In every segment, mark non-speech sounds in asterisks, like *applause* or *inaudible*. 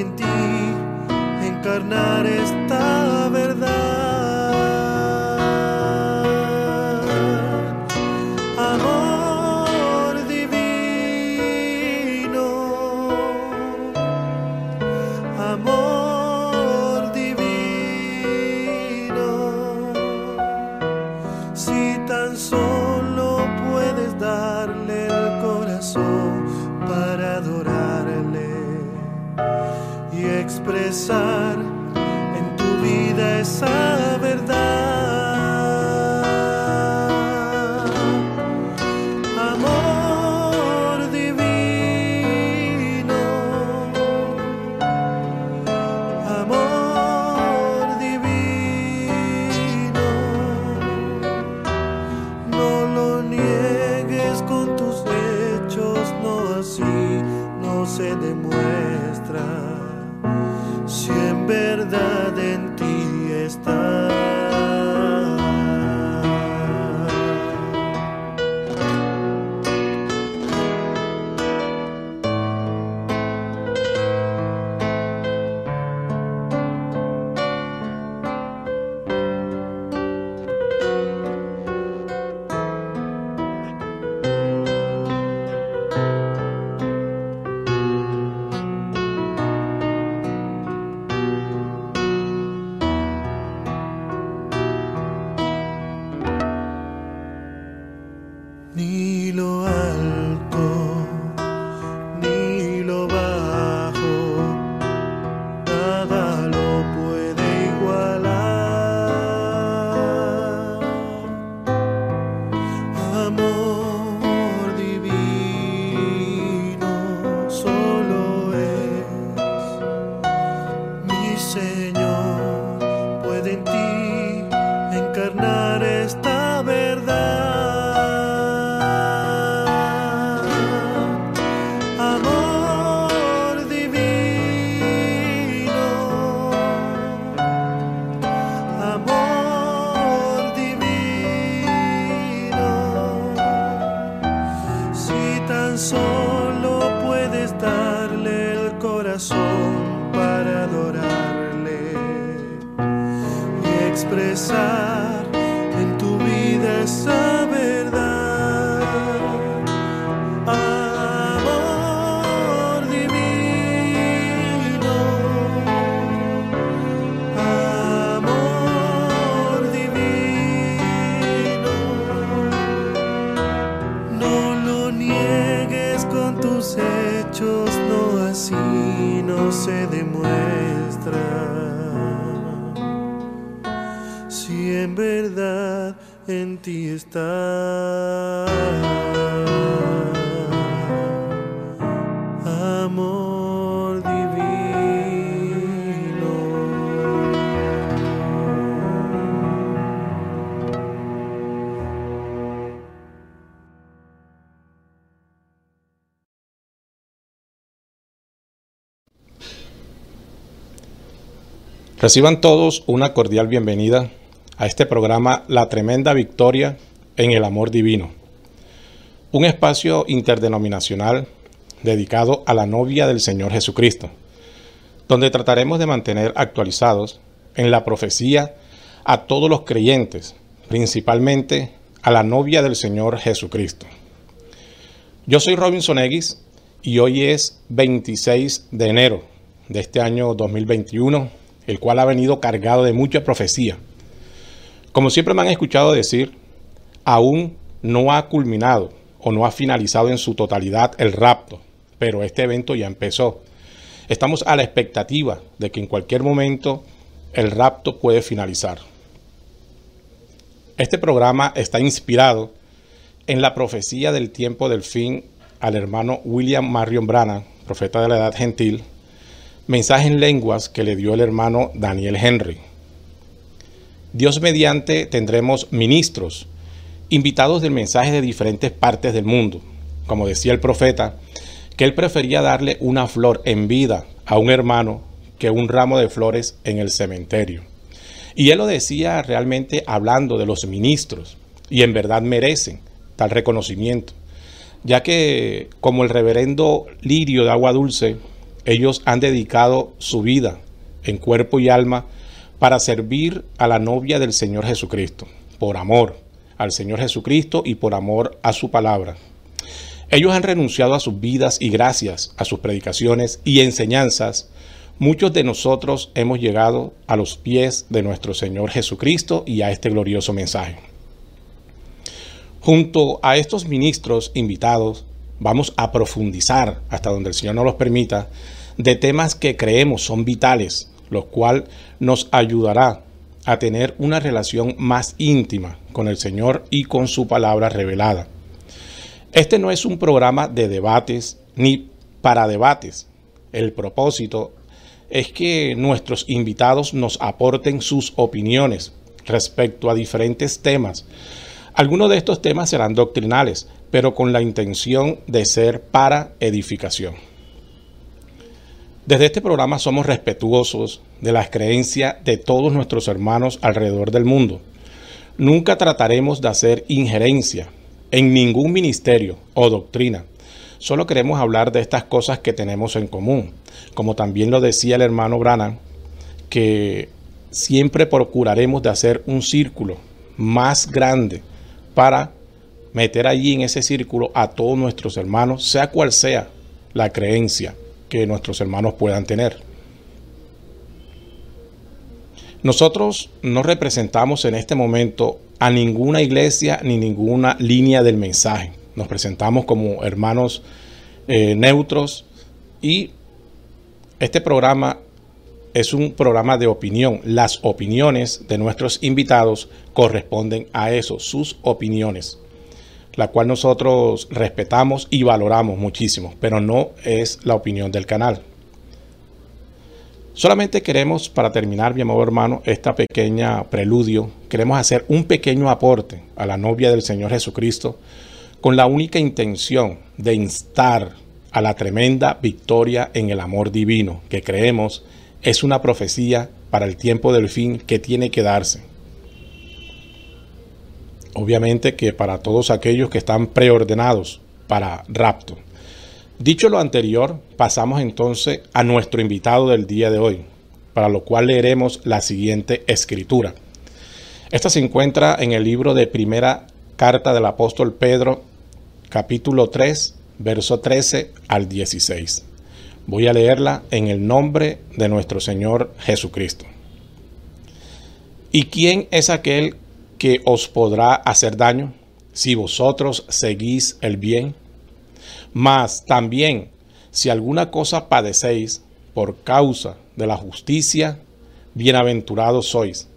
en ti encarnar esta Reciban todos una cordial bienvenida a este programa La Tremenda Victoria en el Amor Divino, un espacio interdenominacional dedicado a la novia del Señor Jesucristo, donde trataremos de mantener actualizados en la profecía a todos los creyentes, principalmente a la novia del Señor Jesucristo. Yo soy Robinson X y hoy es 26 de enero de este año 2021, el cual ha venido cargado de mucha profecía. Como siempre me han escuchado decir, aún no ha culminado o no ha finalizado en su totalidad el rapto, pero este evento ya empezó. Estamos a la expectativa de que en cualquier momento el rapto puede finalizar. Este programa está inspirado en la profecía del tiempo del fin al hermano William Marion Branham, profeta de la edad gentil, mensaje en lenguas que le dio el hermano Daniel Henry. Dios mediante tendremos ministros, invitados del mensaje de diferentes partes del mundo. Como decía el profeta, que él prefería darle una flor en vida a un hermano que un ramo de flores en el cementerio. Y él lo decía realmente hablando de los ministros, y en verdad merecen tal reconocimiento, ya que como el reverendo Lirio de Agua Dulce, ellos han dedicado su vida en cuerpo y alma para servir a la novia del Señor Jesucristo, por amor al Señor Jesucristo y por amor a su palabra. Ellos han renunciado a sus vidas y gracias a sus predicaciones y enseñanzas, muchos de nosotros hemos llegado a los pies de nuestro Señor Jesucristo y a este glorioso mensaje. Junto a estos ministros invitados, vamos a profundizar hasta donde el Señor nos los permita de temas que creemos son vitales, lo cual nos ayudará a tener una relación más íntima con el Señor y con su palabra revelada. Este no es un programa de debates ni para debates. El propósito es que nuestros invitados nos aporten sus opiniones respecto a diferentes temas. Algunos de estos temas serán doctrinales, pero con la intención de ser para edificación. Desde este programa somos respetuosos de las creencias de todos nuestros hermanos alrededor del mundo. Nunca trataremos de hacer injerencia en ningún ministerio o doctrina. Solo queremos hablar de estas cosas que tenemos en común. Como también lo decía el hermano Branham, que siempre procuraremos de hacer un círculo más grande para meter allí en ese círculo a todos nuestros hermanos, sea cual sea la creencia que nuestros hermanos puedan tener. Nosotros no representamos en este momento a ninguna iglesia ni ninguna línea del mensaje. Nos presentamos como hermanos eh, neutros y este programa es un programa de opinión. Las opiniones de nuestros invitados corresponden a eso, sus opiniones la cual nosotros respetamos y valoramos muchísimo, pero no es la opinión del canal. Solamente queremos, para terminar, mi amado hermano, esta pequeña preludio, queremos hacer un pequeño aporte a la novia del Señor Jesucristo con la única intención de instar a la tremenda victoria en el amor divino, que creemos es una profecía para el tiempo del fin que tiene que darse obviamente que para todos aquellos que están preordenados para rapto. Dicho lo anterior, pasamos entonces a nuestro invitado del día de hoy, para lo cual leeremos la siguiente escritura. Esta se encuentra en el libro de primera carta del apóstol Pedro, capítulo 3, verso 13 al 16. Voy a leerla en el nombre de nuestro Señor Jesucristo. ¿Y quién es aquel que os podrá hacer daño si vosotros seguís el bien. Mas también, si alguna cosa padecéis por causa de la justicia, bienaventurados sois.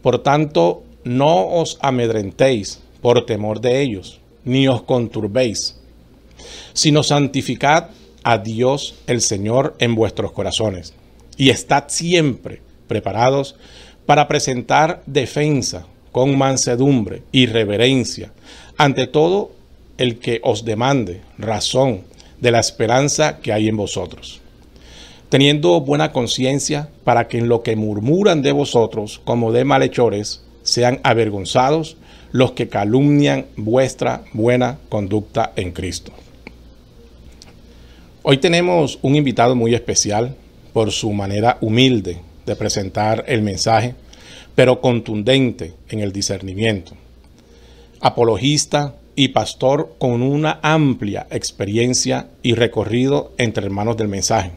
Por tanto, no os amedrentéis por temor de ellos, ni os conturbéis, sino santificad a Dios el Señor en vuestros corazones, y estad siempre preparados para presentar defensa con mansedumbre y reverencia ante todo el que os demande razón de la esperanza que hay en vosotros, teniendo buena conciencia para que en lo que murmuran de vosotros como de malhechores sean avergonzados los que calumnian vuestra buena conducta en Cristo. Hoy tenemos un invitado muy especial por su manera humilde de presentar el mensaje, pero contundente en el discernimiento. Apologista y pastor con una amplia experiencia y recorrido entre hermanos del mensaje.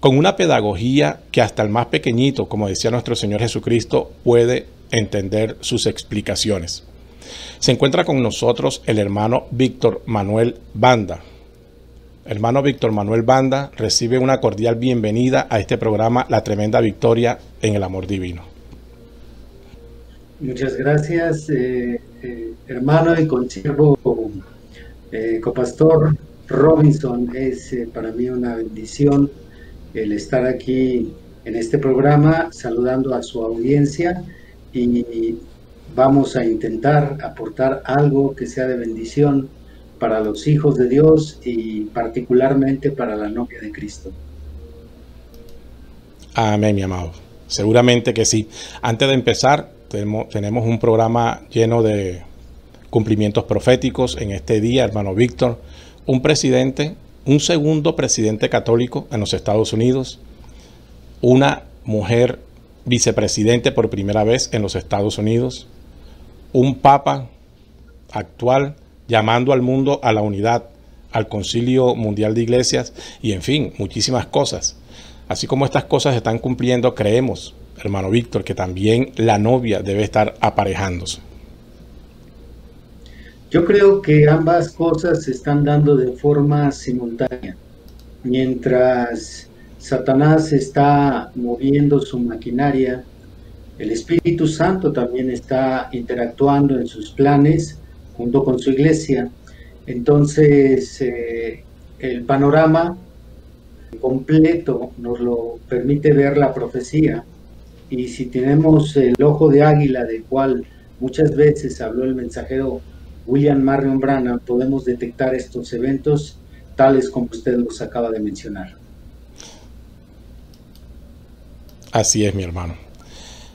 Con una pedagogía que hasta el más pequeñito, como decía nuestro Señor Jesucristo, puede entender sus explicaciones. Se encuentra con nosotros el hermano Víctor Manuel Banda. Hermano Víctor Manuel Banda recibe una cordial bienvenida a este programa La Tremenda Victoria en el Amor Divino. Muchas gracias, eh, eh, hermano y consiervo eh, copastor Robinson. Es para mí una bendición el estar aquí en este programa saludando a su audiencia y vamos a intentar aportar algo que sea de bendición para los hijos de Dios y particularmente para la novia de Cristo. Amén, mi amado. Seguramente que sí. Antes de empezar, tenemos, un programa lleno de cumplimientos proféticos en este día, hermano Víctor. Un presidente, un segundo presidente católico en los Estados Unidos, una mujer vicepresidente por primera vez en los Estados Unidos, un papa actual llamando al mundo a la unidad, al concilio mundial de iglesias y en fin, muchísimas cosas. Así como estas cosas se están cumpliendo, creemos, hermano Víctor, que también la novia debe estar aparejándose. Yo creo que ambas cosas se están dando de forma simultánea. Mientras Satanás está moviendo su maquinaria, el Espíritu Santo también está interactuando en sus planes junto con su iglesia. Entonces, eh, el panorama completo nos lo permite ver la profecía. Y si tenemos el ojo de águila, del cual muchas veces habló el mensajero William Marion Branham, podemos detectar estos eventos tales como usted los acaba de mencionar. Así es, mi hermano.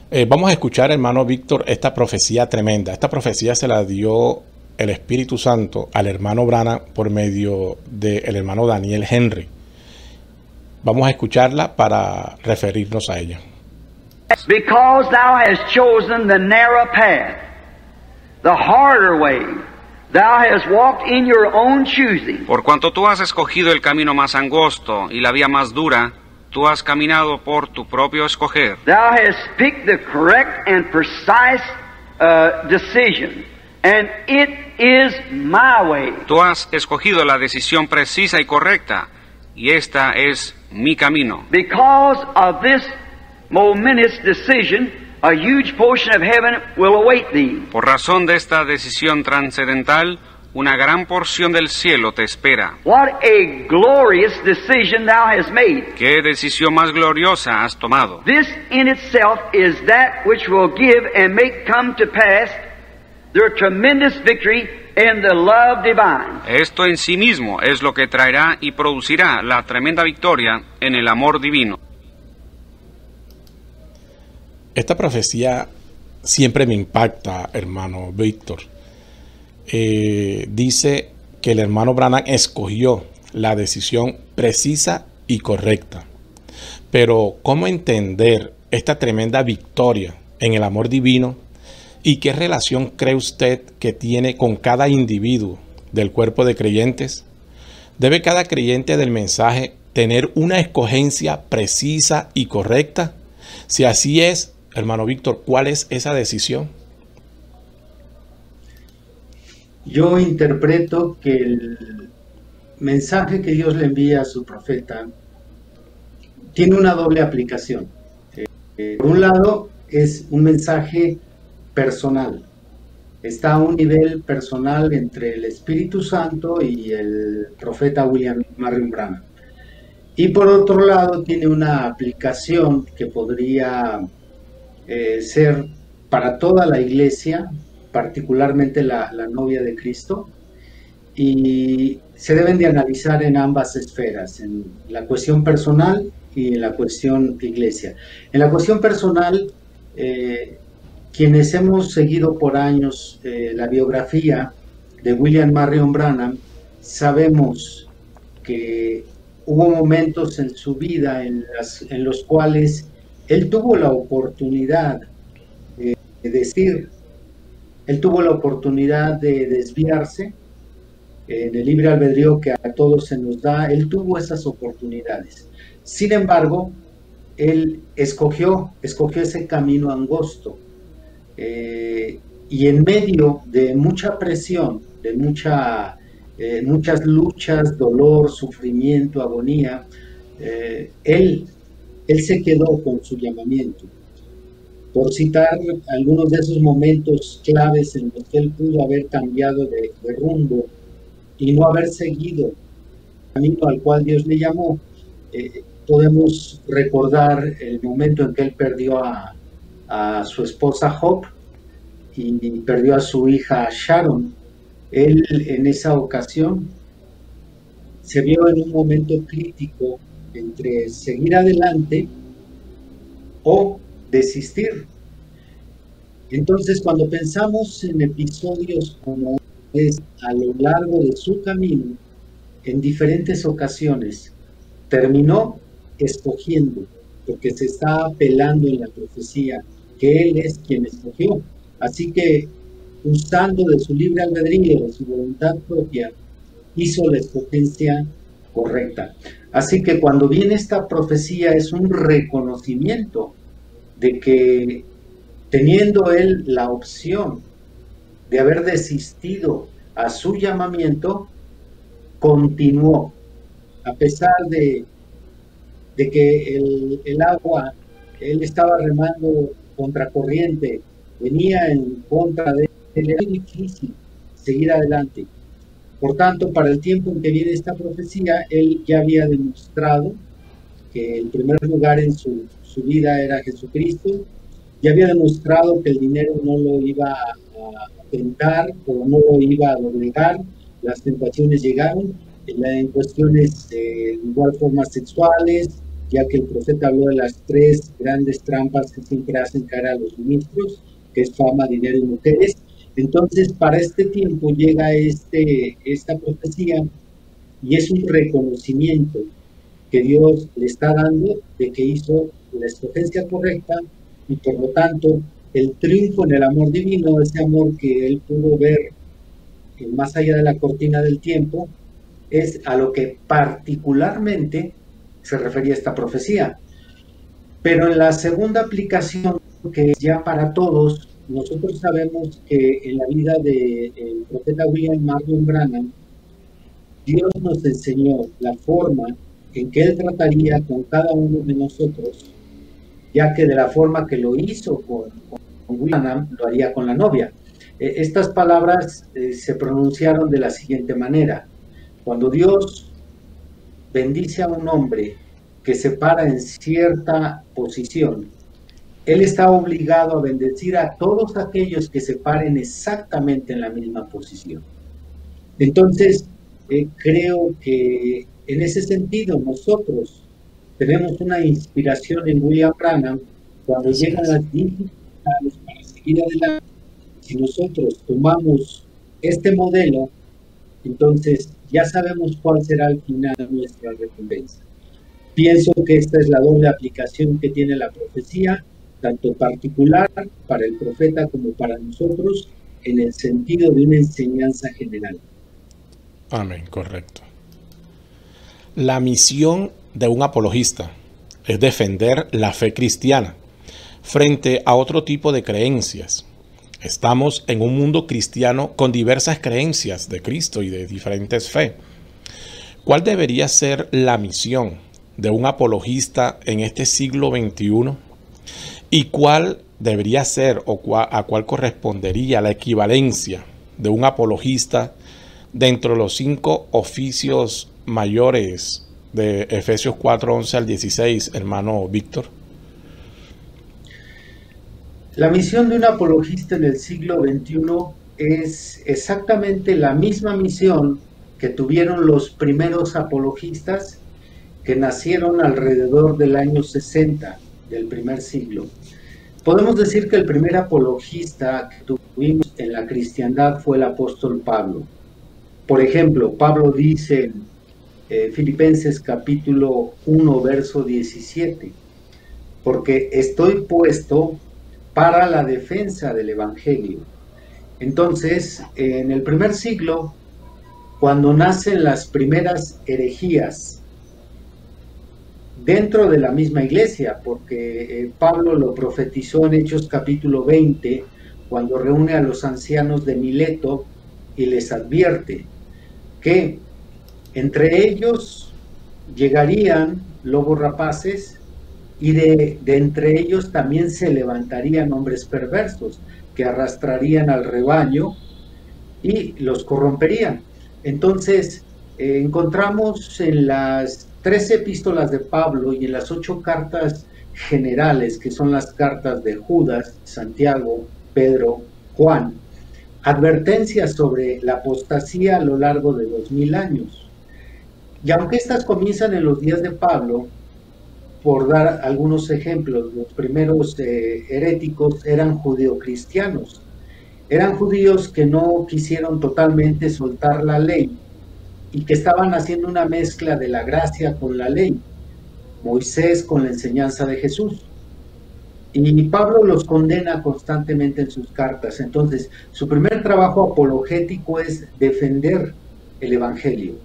Eh, vamos a escuchar, hermano Víctor, esta profecía tremenda. Esta profecía se la dio el Espíritu Santo al hermano Brana por medio del hermano Daniel Henry. Vamos a escucharla para referirnos a ella. Because thou hast chosen the narrow path, the harder way, thou hast walked in your own choosing. Por cuanto tú has escogido el camino más angosto y la vía más dura, Tú has caminado por tu propio escoger. Thou hast picked the correct and precise uh, decision, and it is my way. Tú has escogido la decisión precisa y correcta, y esta es mi camino. Because of this momentous decision, a huge portion of heaven will await thee. Por razón de esta decisión trascendental, una gran porción del cielo te espera. What a glorious decision thou hast made. Qué decisión más gloriosa has tomado. This in itself is that which will give and make come to pass the tremendous victory in the love divine. Esto en sí mismo es lo que traerá y producirá la tremenda victoria en el amor divino. Esta profecía siempre me impacta, hermano Víctor eh, dice que el hermano Branham escogió la decisión precisa y correcta. Pero ¿cómo entender esta tremenda victoria en el amor divino? ¿Y qué relación cree usted que tiene con cada individuo del cuerpo de creyentes? ¿Debe cada creyente del mensaje tener una escogencia precisa y correcta? Si así es, hermano Víctor, ¿cuál es esa decisión? Yo interpreto que el mensaje que Dios le envía a su profeta tiene una doble aplicación. Eh, por un lado, es un mensaje personal. Está a un nivel personal entre el Espíritu Santo y el profeta William Marion Branham. Y por otro lado tiene una aplicación que podría eh, ser para toda la iglesia, particularmente la, novia de Cristo, y se deben de analizar en ambas esferas, en la cuestión personal y en la cuestión iglesia. En la cuestión personal, eh, quienes hemos seguido por años eh, la biografía de William Marion Branham, sabemos que hubo momentos en su vida en los cuales él tuvo la oportunidad de decir, él tuvo la oportunidad de desviarse, en el libre albedrío que a todos se nos da, él tuvo esas oportunidades. Sin embargo, él escogió, escogió ese camino angosto. Eh, y en medio de mucha presión, de mucha, eh, muchas luchas, dolor, sufrimiento, agonía, eh, él, él se quedó con su llamamiento. Por citar algunos de esos momentos claves en los que él pudo haber cambiado de rumbo y no haber seguido el camino al cual Dios le llamó, eh, podemos recordar el momento en que él perdió a, su esposa Job y perdió a su hija Sharon. Él en esa ocasión se vio en un momento crítico entre seguir adelante o desistir. Entonces, cuando pensamos en episodios como es a lo largo de su camino, en diferentes ocasiones, terminó escogiendo, porque se está apelando en la profecía que Él es quien escogió. Así que, usando de su libre albedrío, de su voluntad propia, hizo la escogencia correcta. Así que cuando viene esta profecía es un reconocimiento de que teniendo él la opción de haber desistido a su llamamiento, continuó, a pesar de, de que el, agua, él estaba remando contracorriente, venía en contra de él, era difícil seguir adelante. Por tanto, para el tiempo en que viene esta profecía, él ya había demostrado que el primer lugar en su, su vida era Jesucristo, ya había demostrado que el dinero no lo iba a tentar o no lo iba a doblegar, las tentaciones llegaron en, cuestiones de igual forma sexuales, ya que el profeta habló de las tres grandes trampas que siempre hacen cara a los ministros, que es fama, dinero y mujeres. Entonces, para este tiempo llega este, esta profecía y es un reconocimiento que Dios le está dando de que hizo la escogencia correcta y por lo tanto el triunfo en el amor divino, ese amor que él pudo ver más allá de la cortina del tiempo, es a lo que particularmente se refería esta profecía. Pero en la segunda aplicación, que es ya para todos, nosotros sabemos que en la vida del profeta William Marlon Branham, Dios nos enseñó la forma en que él trataría con cada uno de nosotros ya que de la forma que lo hizo con, William, lo haría con la novia. E, estas palabras eh, se pronunciaron de la siguiente manera. Cuando Dios bendice a un hombre que se para en cierta posición, Él está obligado a bendecir a todos aquellos que se paren exactamente en la misma posición. Entonces, eh, creo que en ese sentido nosotros tenemos una inspiración en William Branham cuando llegan las dificultades para seguir adelante. Si nosotros tomamos este modelo, entonces ya sabemos cuál será al final nuestra recompensa. Pienso que esta es la doble aplicación que tiene la profecía, tanto particular para el profeta como para nosotros, en el sentido de una enseñanza general. Amén, correcto. La misión de un apologista es defender la fe cristiana frente a otro tipo de creencias. Estamos en un mundo cristiano con diversas creencias de Cristo y de diferentes fe. ¿Cuál debería ser la misión de un apologista en este siglo XXI? ¿Y cuál debería ser o a cuál correspondería la equivalencia de un apologista dentro de los cinco oficios mayores de Efesios 4, 11 al 16, hermano Víctor? La misión de un apologista en el siglo XXI es exactamente la misma misión que tuvieron los primeros apologistas que nacieron alrededor del año 60 del primer siglo. Podemos decir que el primer apologista que tuvimos en la cristiandad fue el apóstol Pablo. Por ejemplo, Pablo dice eh, Filipenses capítulo 1, verso 17, porque estoy puesto para la defensa del Evangelio. Entonces, en el primer siglo, cuando nacen las primeras herejías dentro de la misma iglesia, porque eh, Pablo lo profetizó en Hechos capítulo 20, cuando reúne a los ancianos de Mileto y les advierte que entre ellos llegarían lobos rapaces y de, entre ellos también se levantarían hombres perversos que arrastrarían al rebaño y los corromperían. Entonces, eh, encontramos en las tres epístolas de Pablo y en las ocho cartas generales, que son las cartas de Judas, Santiago, Pedro, Juan, advertencias sobre la apostasía a lo largo de dos mil años. Y aunque estas comienzan en los días de Pablo, por dar algunos ejemplos, los primeros eh, heréticos eran judeocristianos. Eran judíos que no quisieron totalmente soltar la ley y que estaban haciendo una mezcla de la gracia con la ley, Moisés con la enseñanza de Jesús. Y Pablo los condena constantemente en sus cartas. Entonces, su primer trabajo apologético es defender el Evangelio.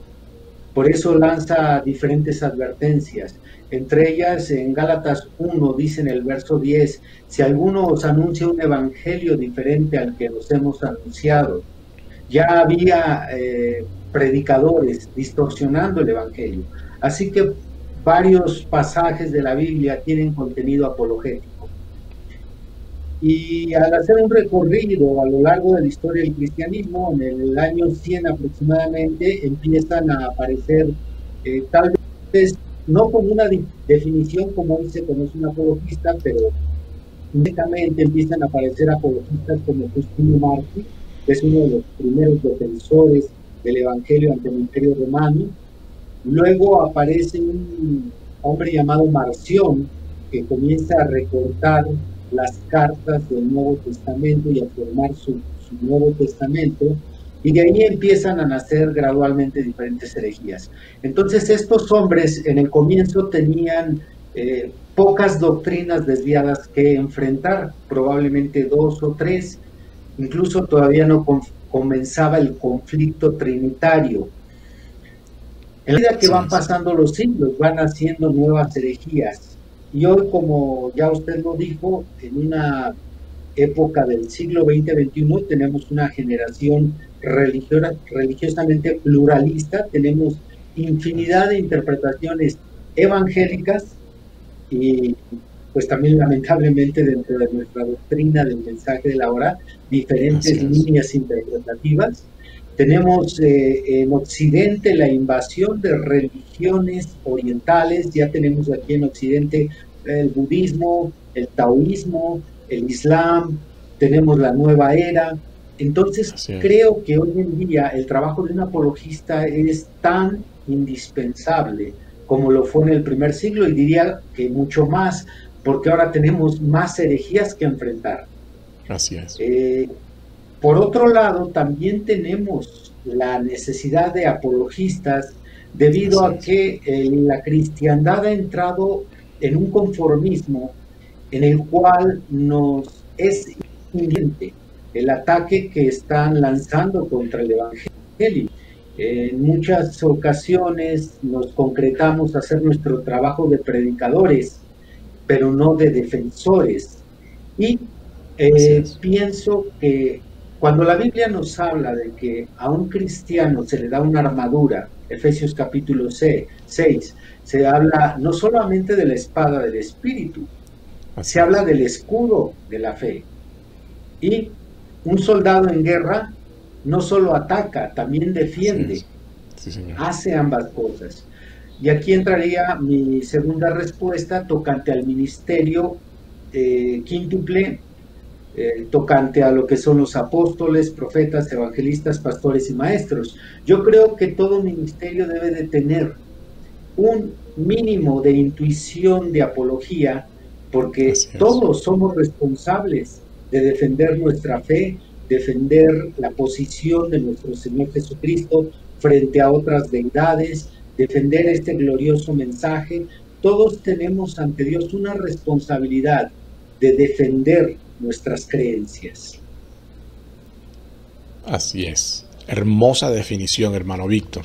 Por eso lanza diferentes advertencias. Entre ellas, en Gálatas 1 dice en el verso 10, si alguno os anuncia un evangelio diferente al que nos hemos anunciado, ya había eh, predicadores distorsionando el evangelio. Así que varios pasajes de la Biblia tienen contenido apologético. Y al hacer un recorrido a lo largo de la historia del cristianismo, en el año 100 aproximadamente, empiezan a aparecer, eh, tal vez no con una definición como hoy se conoce un apologista, pero únicamente empiezan a aparecer apologistas como Justino Martí, que es uno de los primeros defensores del Evangelio ante el Imperio Romano. Luego aparece un hombre llamado Marción, que comienza a recortar las cartas del Nuevo Testamento y a formar su, Nuevo Testamento, y de ahí empiezan a nacer gradualmente diferentes herejías. Entonces estos hombres en el comienzo tenían eh, pocas doctrinas desviadas que enfrentar, probablemente dos o tres, incluso todavía no comenzaba el conflicto trinitario. En la medida que van pasando los siglos, van haciendo nuevas herejías. Y hoy, como ya usted lo dijo, en una época del siglo XX-XXI tenemos una generación religiosa, religiosamente pluralista, tenemos infinidad de interpretaciones evangélicas y pues también lamentablemente dentro de nuestra doctrina del mensaje de la hora, diferentes líneas interpretativas. Tenemos eh, en Occidente la invasión de religiones orientales, ya tenemos aquí en Occidente el budismo, el taoísmo, el islam, tenemos la nueva era. Entonces creo que hoy en día el trabajo de un apologista es tan indispensable como lo fue en el primer siglo y diría que mucho más, porque ahora tenemos más herejías que enfrentar. Así es. Eh, por otro lado, también tenemos la necesidad de apologistas debido a que eh, la cristiandad ha entrado en un conformismo en el cual nos es inminente el ataque que están lanzando contra el Evangelio. En muchas ocasiones nos concretamos a hacer nuestro trabajo de predicadores, pero no de defensores. Y eh, pienso que cuando la Biblia nos habla de que a un cristiano se le da una armadura, Efesios capítulo 6, se habla no solamente de la espada del Espíritu, se habla del escudo de la fe. Y un soldado en guerra no solo ataca, también defiende. hace ambas cosas. Y aquí entraría mi segunda respuesta tocante al ministerio eh, quíntuple, eh, tocante a lo que son los apóstoles, profetas, evangelistas, pastores y maestros. Yo creo que todo ministerio debe de tener un mínimo de intuición de apología, porque todos somos responsables de defender nuestra fe, defender la posición de nuestro Señor Jesucristo frente a otras deidades, defender este glorioso mensaje. Todos tenemos ante Dios una responsabilidad de defender nuestras creencias. Así es. Hermosa definición, hermano Víctor.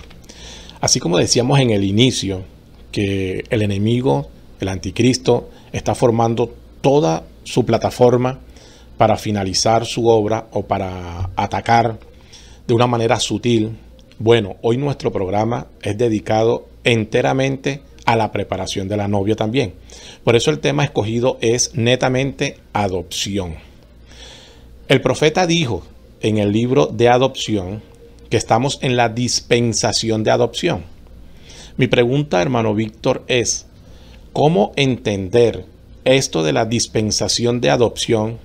Así como decíamos en el inicio, que el enemigo, el anticristo, está formando toda su plataforma para finalizar su obra o para atacar de una manera sutil. Bueno, hoy nuestro programa es dedicado enteramente a la preparación de la novia también. Por eso el tema escogido es netamente adopción. El profeta dijo en el libro de adopción que estamos en la dispensación de adopción. Mi pregunta, hermano Víctor, es, ¿cómo entender esto de la dispensación de adopción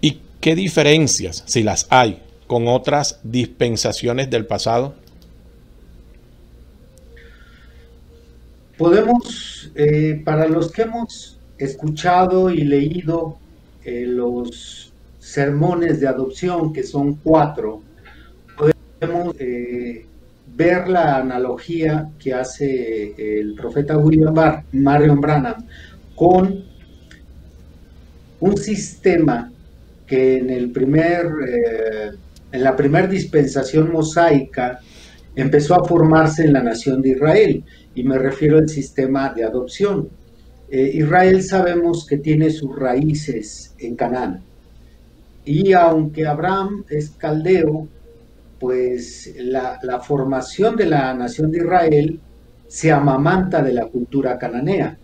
y qué diferencias, si las hay, con otras dispensaciones del pasado? Podemos, eh, para los que hemos escuchado y leído eh, los sermones de adopción, que son cuatro, podemos eh, ver la analogía que hace el profeta William Barr, Marion Branham con un sistema que en el primer en la primera dispensación mosaica empezó a formarse en la nación de Israel y me refiero al sistema de adopción. Eh, Israel sabemos que tiene sus raíces en Canaán. Y aunque Abraham es caldeo, pues la, formación de la nación de Israel se amamanta de la cultura cananea.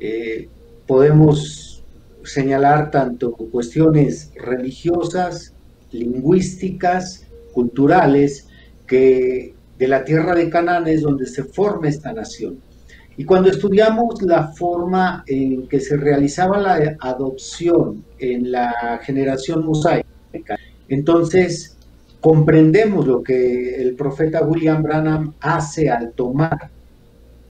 Eh, podemos señalar tanto cuestiones religiosas, lingüísticas, culturales, que de la tierra de Canaán es donde se forma esta nación. Y cuando estudiamos la forma en que se realizaba la adopción en la generación mosaica, entonces comprendemos lo que el profeta William Branham hace al tomar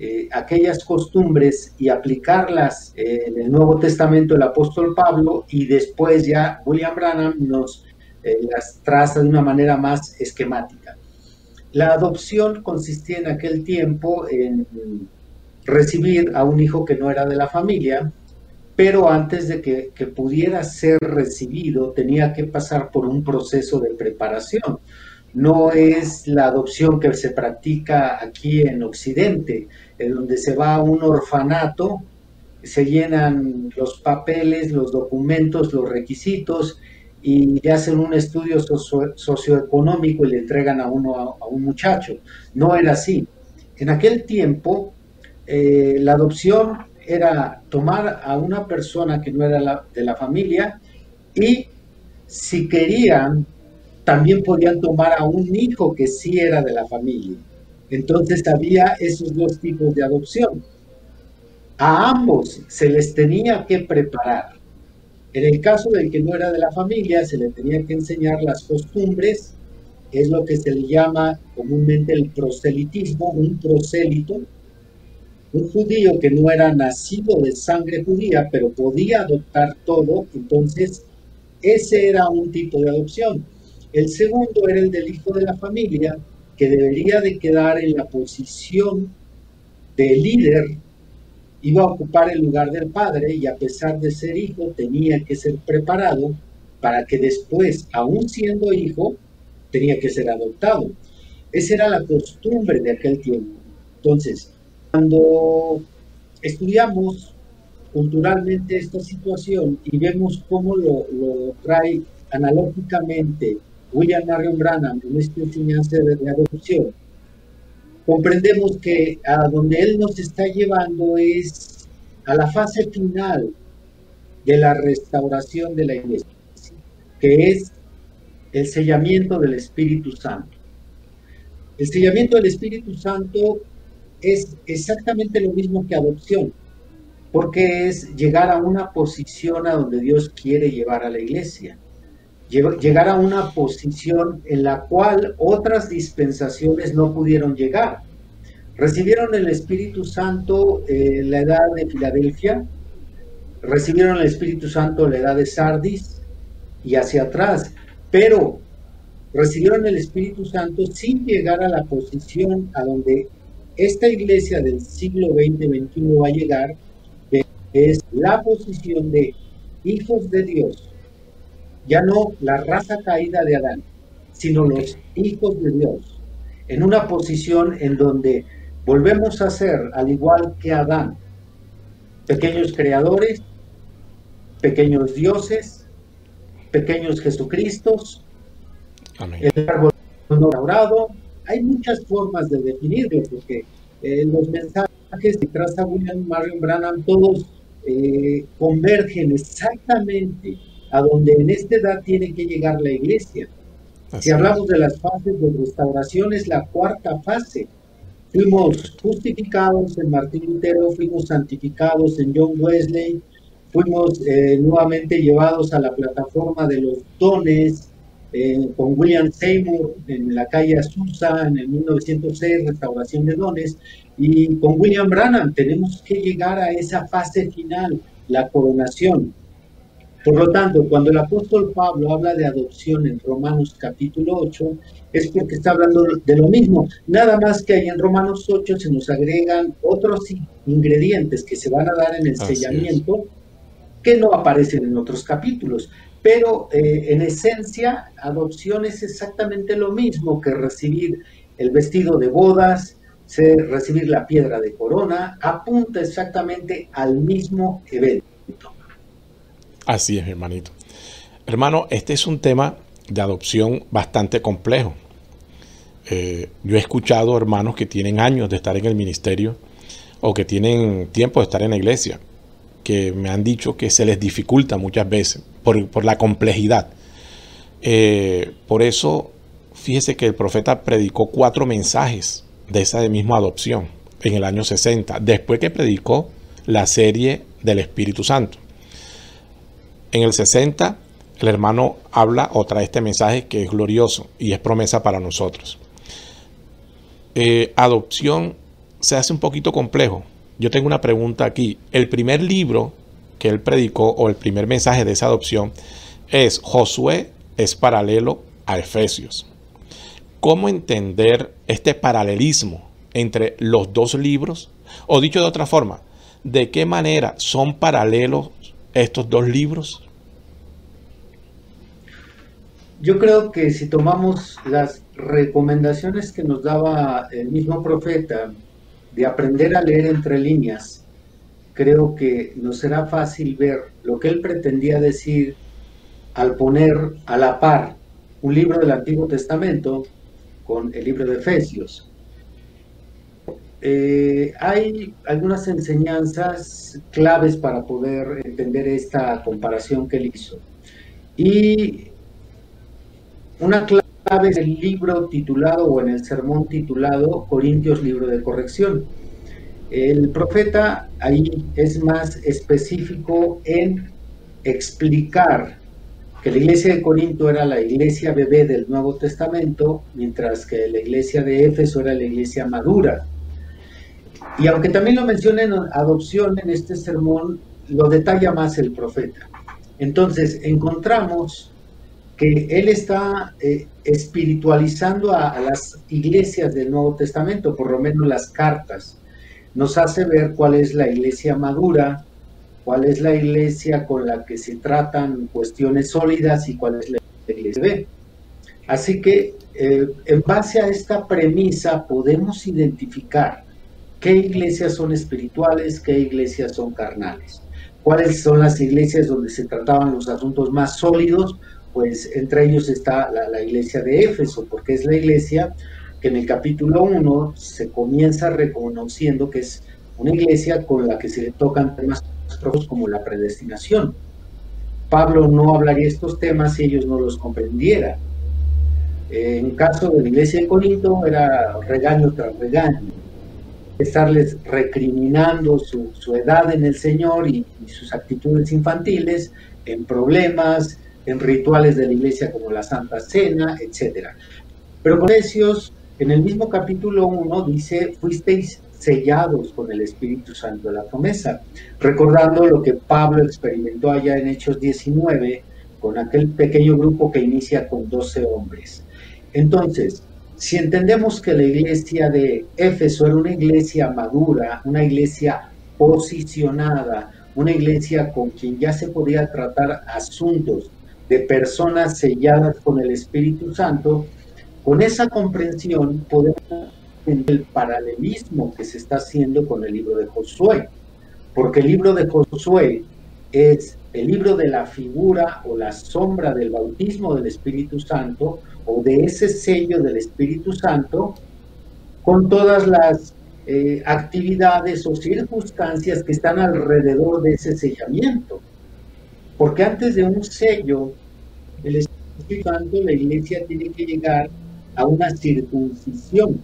eh, aquellas costumbres y aplicarlas en el Nuevo Testamento del apóstol Pablo y después ya William Branham nos eh, las traza de una manera más esquemática. La adopción consistía en aquel tiempo en recibir a un hijo que no era de la familia, pero antes de que, pudiera ser recibido tenía que pasar por un proceso de preparación. No es la adopción que se practica aquí en Occidente, en donde se va a un orfanato, se llenan los papeles, los documentos, los requisitos y hacen un estudio socioeconómico y le entregan a uno a, un muchacho. No era así. En aquel tiempo, eh, la adopción era tomar a una persona que no era de la familia y si querían, también podían tomar a un hijo que sí era de la familia. Entonces había esos dos tipos de adopción. A ambos se les tenía que preparar en el caso del que no era de la familia, se le tenía que enseñar las costumbres, es lo que se le llama comúnmente el proselitismo, un prosélito, un judío que no era nacido de sangre judía, pero podía adoptar todo, entonces ese era un tipo de adopción. El segundo era el del hijo de la familia, que debería de quedar en la posición de líder iba a ocupar el lugar del padre y a pesar de ser hijo tenía que ser preparado para que después, aún siendo hijo, tenía que ser adoptado. Esa era la costumbre de aquel tiempo. Entonces, cuando estudiamos culturalmente esta situación y vemos cómo lo, trae analógicamente William Marion Branham en esta enseñanza de adopción, comprendemos que a donde Él nos está llevando es a la fase final de la restauración de la iglesia, que es el sellamiento del Espíritu Santo. El sellamiento del Espíritu Santo es exactamente lo mismo que adopción, porque es llegar a una posición a donde Dios quiere llevar a la iglesia, llegar a una posición en la cual otras dispensaciones no pudieron llegar. Recibieron el Espíritu Santo en la edad de Filadelfia, recibieron el Espíritu Santo en la edad de Sardis y hacia atrás, pero recibieron el Espíritu Santo sin llegar a la posición a donde esta iglesia del siglo XX-XXI va a llegar, que es la posición de hijos de Dios, ya no la raza caída de Adán, sino los hijos de Dios, en una posición en donde volvemos a ser, al igual que Adán, pequeños creadores, pequeños dioses, pequeños Jesucristos, el árbol no Hay muchas formas de definirlo, porque eh, los mensajes que traza William Marion Branham todos eh, convergen exactamente a donde en esta edad tiene que llegar la iglesia. si hablamos de las fases de restauración, es la cuarta fase. Fuimos justificados en Martín Lutero, fuimos santificados en John Wesley, fuimos eh, nuevamente llevados a la plataforma de los dones eh, con William Seymour en la calle Azusa en el 1906, restauración de dones, y con William Branham tenemos que llegar a esa fase final, la coronación. Por lo tanto, cuando el apóstol Pablo habla de adopción en Romanos capítulo 8, es porque está hablando de lo mismo. Nada más que ahí en Romanos 8 se nos agregan otros ingredientes que se van a dar en el sellamiento que no aparecen en otros capítulos. Pero eh, en esencia, adopción es exactamente lo mismo que recibir el vestido de bodas, recibir la piedra de corona, apunta exactamente al mismo evento. Así es, hermanito. Hermano, este es un tema de adopción bastante complejo. Eh, yo he escuchado hermanos que tienen años de estar en el ministerio o que tienen tiempo de estar en la iglesia que me han dicho que se les dificulta muchas veces por, la complejidad. Eh, por eso, fíjese que el profeta predicó cuatro mensajes de esa misma adopción en el año 60, después que predicó la serie del Espíritu Santo. En el 60, el hermano habla o trae este mensaje que es glorioso y es promesa para nosotros. Eh, adopción se hace un poquito complejo yo tengo una pregunta aquí. El primer libro que él predicó o el primer mensaje de esa adopción es Josué es paralelo a Efesios. ¿Cómo entender este paralelismo entre los dos libros? O dicho de otra forma, ¿de qué manera son paralelos estos dos libros? Yo creo que si tomamos las recomendaciones que nos daba el mismo profeta de aprender a leer entre líneas, creo que nos será fácil ver lo que él pretendía decir al poner a la par un libro del Antiguo Testamento con el libro de Efesios. Eh, hay algunas enseñanzas claves para poder entender esta comparación que él hizo. Y una clave en el libro titulado o en el sermón titulado Corintios, libro de corrección. El profeta ahí es más específico en explicar que la iglesia de Corinto era la iglesia bebé del Nuevo Testamento, mientras que la iglesia de Éfeso era la iglesia madura. Y aunque también lo menciona en adopción en este sermón, lo detalla más el profeta. Entonces, encontramos que él está eh, espiritualizando a, las iglesias del Nuevo Testamento, por lo menos las cartas. Nos hace ver cuál es la iglesia madura, cuál es la iglesia con la que se tratan cuestiones sólidas y cuál es la iglesia B. Así que eh, en base a esta premisa podemos identificar qué iglesias son espirituales, qué iglesias son carnales, cuáles son las iglesias donde se trataban los asuntos más sólidos pues entre ellos está la, iglesia de Éfeso, porque es la iglesia que en el capítulo 1 se comienza reconociendo que es una iglesia con la que se le tocan temas como la predestinación. Pablo no hablaría estos temas si ellos no los comprendieran. En caso de la iglesia de Corinto era regaño tras regaño, estarles recriminando su, edad en el Señor y, sus actitudes infantiles en problemas, en rituales de la iglesia como la Santa Cena, etc. Pero con Efesios, en el mismo capítulo 1, dice, fuisteis sellados con el Espíritu Santo de la promesa, recordando lo que Pablo experimentó allá en Hechos 19 con aquel pequeño grupo que inicia con 12 hombres. Entonces, si entendemos que la iglesia de Éfeso era una iglesia madura, una iglesia posicionada, una iglesia con quien ya se podía tratar asuntos de personas selladas con el Espíritu Santo, con esa comprensión podemos el paralelismo que se está haciendo con el libro de Josué, porque el libro de Josué es el libro de la figura o la sombra del bautismo del Espíritu Santo o de ese sello del Espíritu Santo con todas las eh, actividades o circunstancias que están alrededor de ese sellamiento. Porque antes de un sello, el Espíritu Santo, la iglesia tiene que llegar a una circuncisión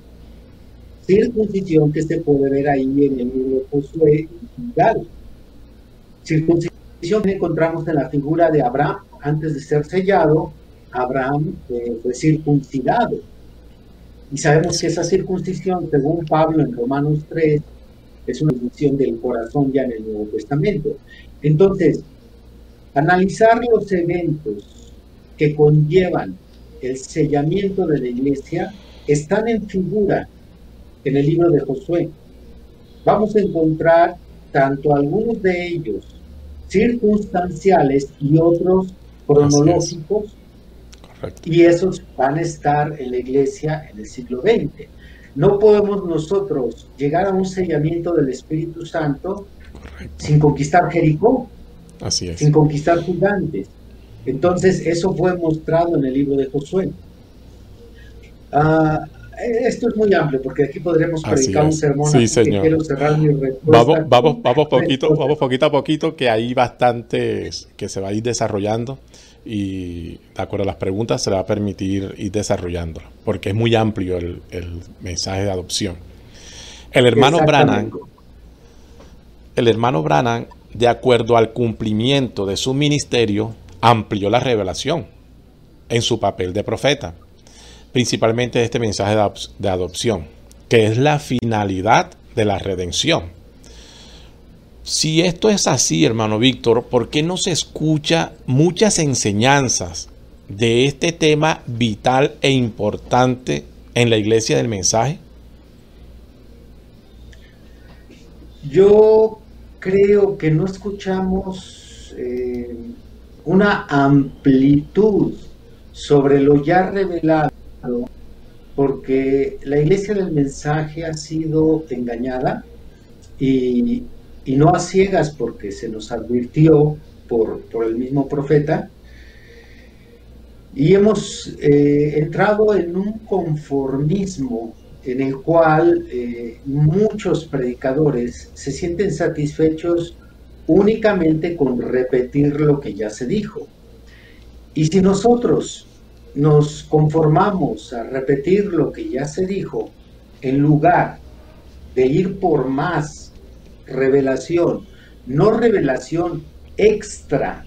circuncisión que se puede ver ahí en el libro de Josué Circuncisión que encontramos en la figura de Abraham antes de ser sellado, Abraham eh, fue circuncidado. Y sabemos que esa circuncisión, según Pablo en Romanos 3, es una circuncisión del corazón ya en el Nuevo Testamento. Entonces, analizar los eventos que conllevan el sellamiento de la iglesia están en figura en el libro de Josué. Vamos a encontrar tanto algunos de ellos circunstanciales y otros cronológicos. Y esos van a estar en la iglesia en el siglo XX. No podemos nosotros llegar a un sellamiento del Espíritu Santo sin conquistar Jericó, Así es. sin conquistar gigantes. Entonces, eso fue mostrado en el libro de Josué. Ah, esto es muy amplio porque aquí podremos predicar un sermón. Sí, señor. quiero cerrar mi vamos, vamos, vamos, poquito, vamos poquito a poquito, que hay bastantes que se va a ir desarrollando y de acuerdo a las preguntas se le va a permitir ir desarrollando, porque es muy amplio el, el mensaje de adopción. El hermano Brannan, el hermano Brannan, de acuerdo al cumplimiento de su ministerio, amplió la revelación en su papel de profeta principalmente este mensaje de, adopción, que es la finalidad de la redención. Si esto es así, hermano Víctor, ¿por qué no se escucha muchas enseñanzas de este tema vital e importante en la iglesia del mensaje? Yo creo que no escuchamos eh, una amplitud sobre lo ya revelado porque la iglesia del mensaje ha sido engañada y, no a ciegas porque se nos advirtió por, el mismo profeta. Y hemos eh, entrado en un conformismo en el cual eh, muchos predicadores se sienten satisfechos únicamente con repetir lo que ya se dijo. Y si nosotros nos conformamos a repetir lo que ya se dijo, en lugar de ir por más revelación, no revelación extra,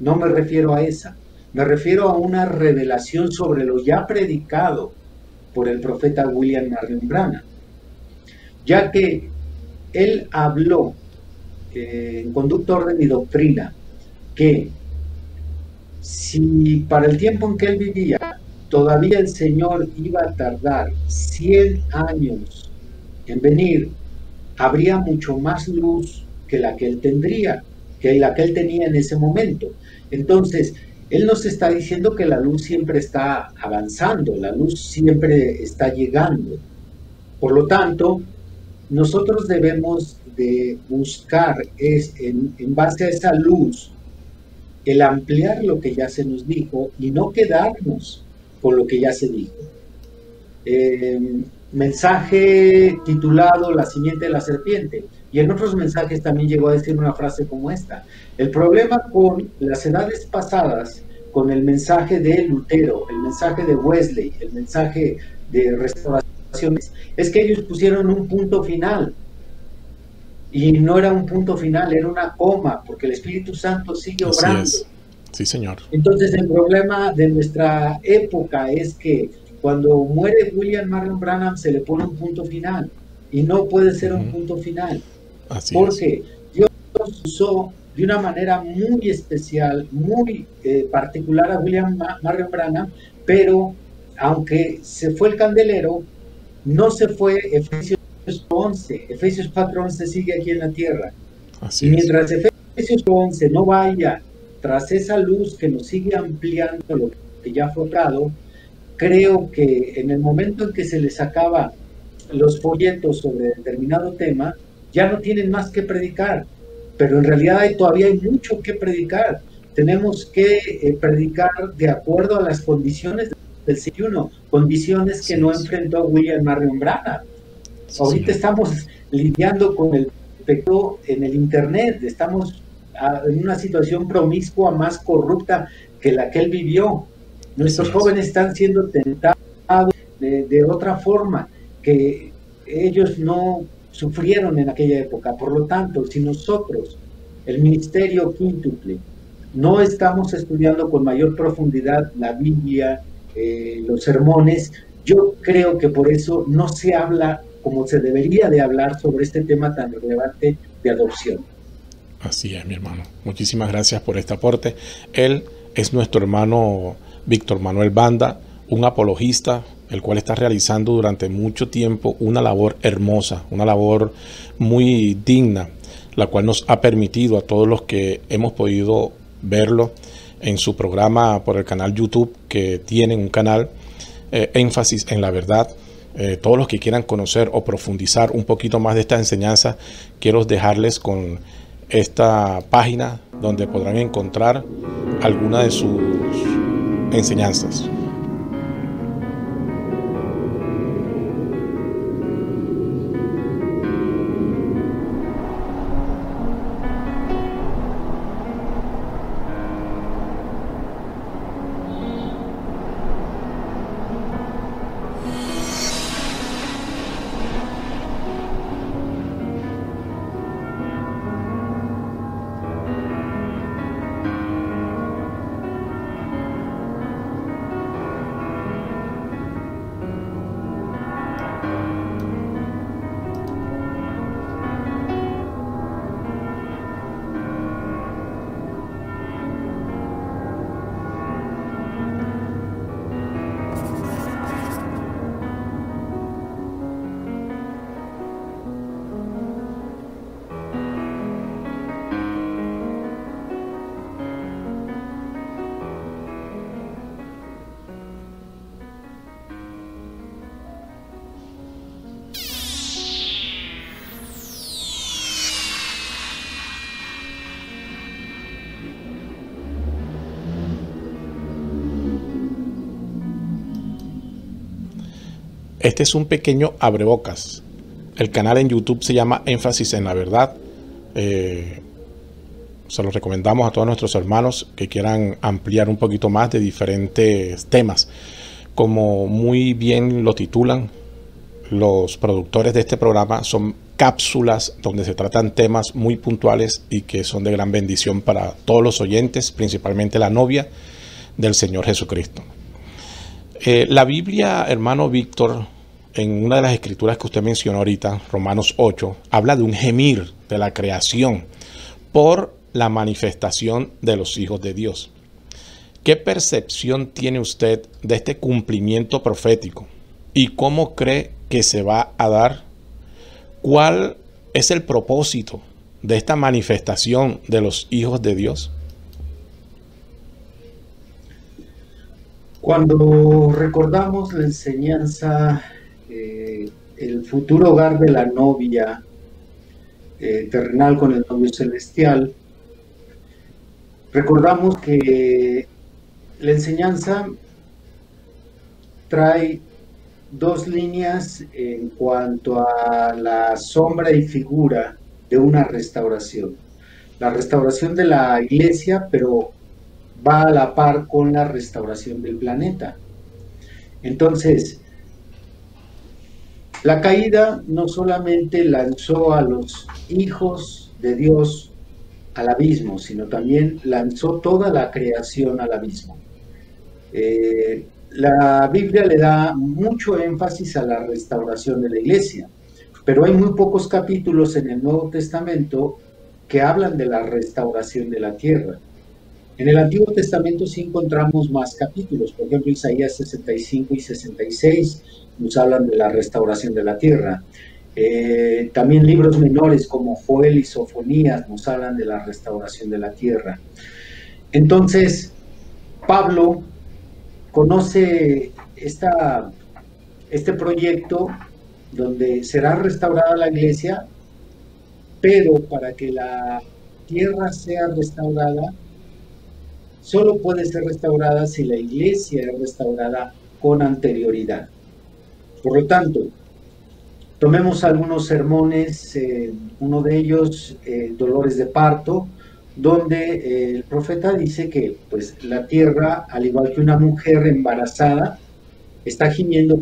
no me refiero a esa, me refiero a una revelación sobre lo ya predicado por el profeta William Marion Branham, ya que él habló eh, en Conducto, Orden y Doctrina que si para el tiempo en que él vivía todavía el Señor iba a tardar 100 años en venir, habría mucho más luz que la que él tendría, que la que él tenía en ese momento. Entonces, él nos está diciendo que la luz siempre está avanzando, la luz siempre está llegando. Por lo tanto, nosotros debemos de buscar es en, en base a esa luz el ampliar lo que ya se nos dijo y no quedarnos con lo que ya se dijo. Eh, mensaje titulado La simiente de la serpiente. Y en otros mensajes también llegó a decir una frase como esta. El problema con las edades pasadas, con el mensaje de Lutero, el mensaje de Wesley, el mensaje de restauraciones, es que ellos pusieron un punto final. Y no era un punto final, era una coma, porque el Espíritu Santo sigue obrando. Sí, señor. Entonces el problema de nuestra época es que cuando muere William Marion Branham se le pone un punto final y no puede ser un punto final. Porque Dios usó de una manera muy especial, muy eh, particular a William Marion Branham, pero aunque se fue el candelero, no se fue Efesios 11. Efesios 4.11 sigue aquí en la tierra. y mientras Efesios 11 no vaya tras esa luz que nos sigue ampliando lo que ya fue dado, creo que en el momento en que se les acaba los folletos sobre determinado tema, ya no tienen más que predicar, pero en realidad hay, todavía hay mucho que predicar. Tenemos que eh, predicar de acuerdo a las condiciones del siglo condiciones que no enfrentó William Marion Branham. Ahorita estamos lidiando con el pecado en el Internet, estamos en una situación promiscua más corrupta que la que él vivió. Nuestros jóvenes están siendo tentados de, otra forma que ellos no sufrieron en aquella época. Por lo tanto, si nosotros, el ministerio quíntuple, no estamos estudiando con mayor profundidad la Biblia, eh, los sermones, yo creo que por eso no se habla como se debería de hablar sobre este tema tan relevante de adopción. Así es, mi hermano. Muchísimas gracias por este aporte. Él es nuestro hermano Víctor Manuel Banda, un apologista, el cual está realizando durante mucho tiempo una labor hermosa, una labor muy digna, la cual nos ha permitido a todos los que hemos podido verlo en su programa por el canal YouTube, que tienen un canal eh, énfasis en la verdad. Eh, todos los que quieran conocer o profundizar un poquito más de esta enseñanza, quiero dejarles con esta página donde podrán encontrar alguna de sus enseñanzas. Este es un pequeño abrebocas. El canal en YouTube se llama Énfasis en la Verdad. Eh, se lo recomendamos a todos nuestros hermanos que quieran ampliar un poquito más de diferentes temas. Como muy bien lo titulan los productores de este programa, son cápsulas donde se tratan temas muy puntuales y que son de gran bendición para todos los oyentes, principalmente la novia del Señor Jesucristo. Eh, la Biblia, hermano Víctor, en una de las escrituras que usted mencionó ahorita, Romanos 8, habla de un gemir de la creación por la manifestación de los hijos de Dios. ¿Qué percepción tiene usted de este cumplimiento profético? ¿Y cómo cree que se va a dar? ¿Cuál es el propósito de esta manifestación de los hijos de Dios? Cuando recordamos la enseñanza, eh, el futuro hogar de la novia eh, terrenal con el novio celestial, recordamos que la enseñanza trae dos líneas en cuanto a la sombra y figura de una restauración. La restauración de la iglesia, pero va a la par con la restauración del planeta. Entonces, la caída no solamente lanzó a los hijos de Dios al abismo, sino también lanzó toda la creación al abismo. Eh, la Biblia le da mucho énfasis a la restauración de la iglesia, pero hay muy pocos capítulos en el Nuevo Testamento que hablan de la restauración de la tierra. En el Antiguo Testamento sí encontramos más capítulos, por ejemplo Isaías 65 y 66 nos hablan de la restauración de la tierra. Eh, también libros menores como Joel y Sofonías nos hablan de la restauración de la tierra. Entonces, Pablo conoce esta, este proyecto donde será restaurada la iglesia, pero para que la tierra sea restaurada, solo puede ser restaurada si la iglesia es restaurada con anterioridad. Por lo tanto, tomemos algunos sermones, eh, uno de ellos, eh, Dolores de Parto, donde eh, el profeta dice que pues, la tierra, al igual que una mujer embarazada, está gimiendo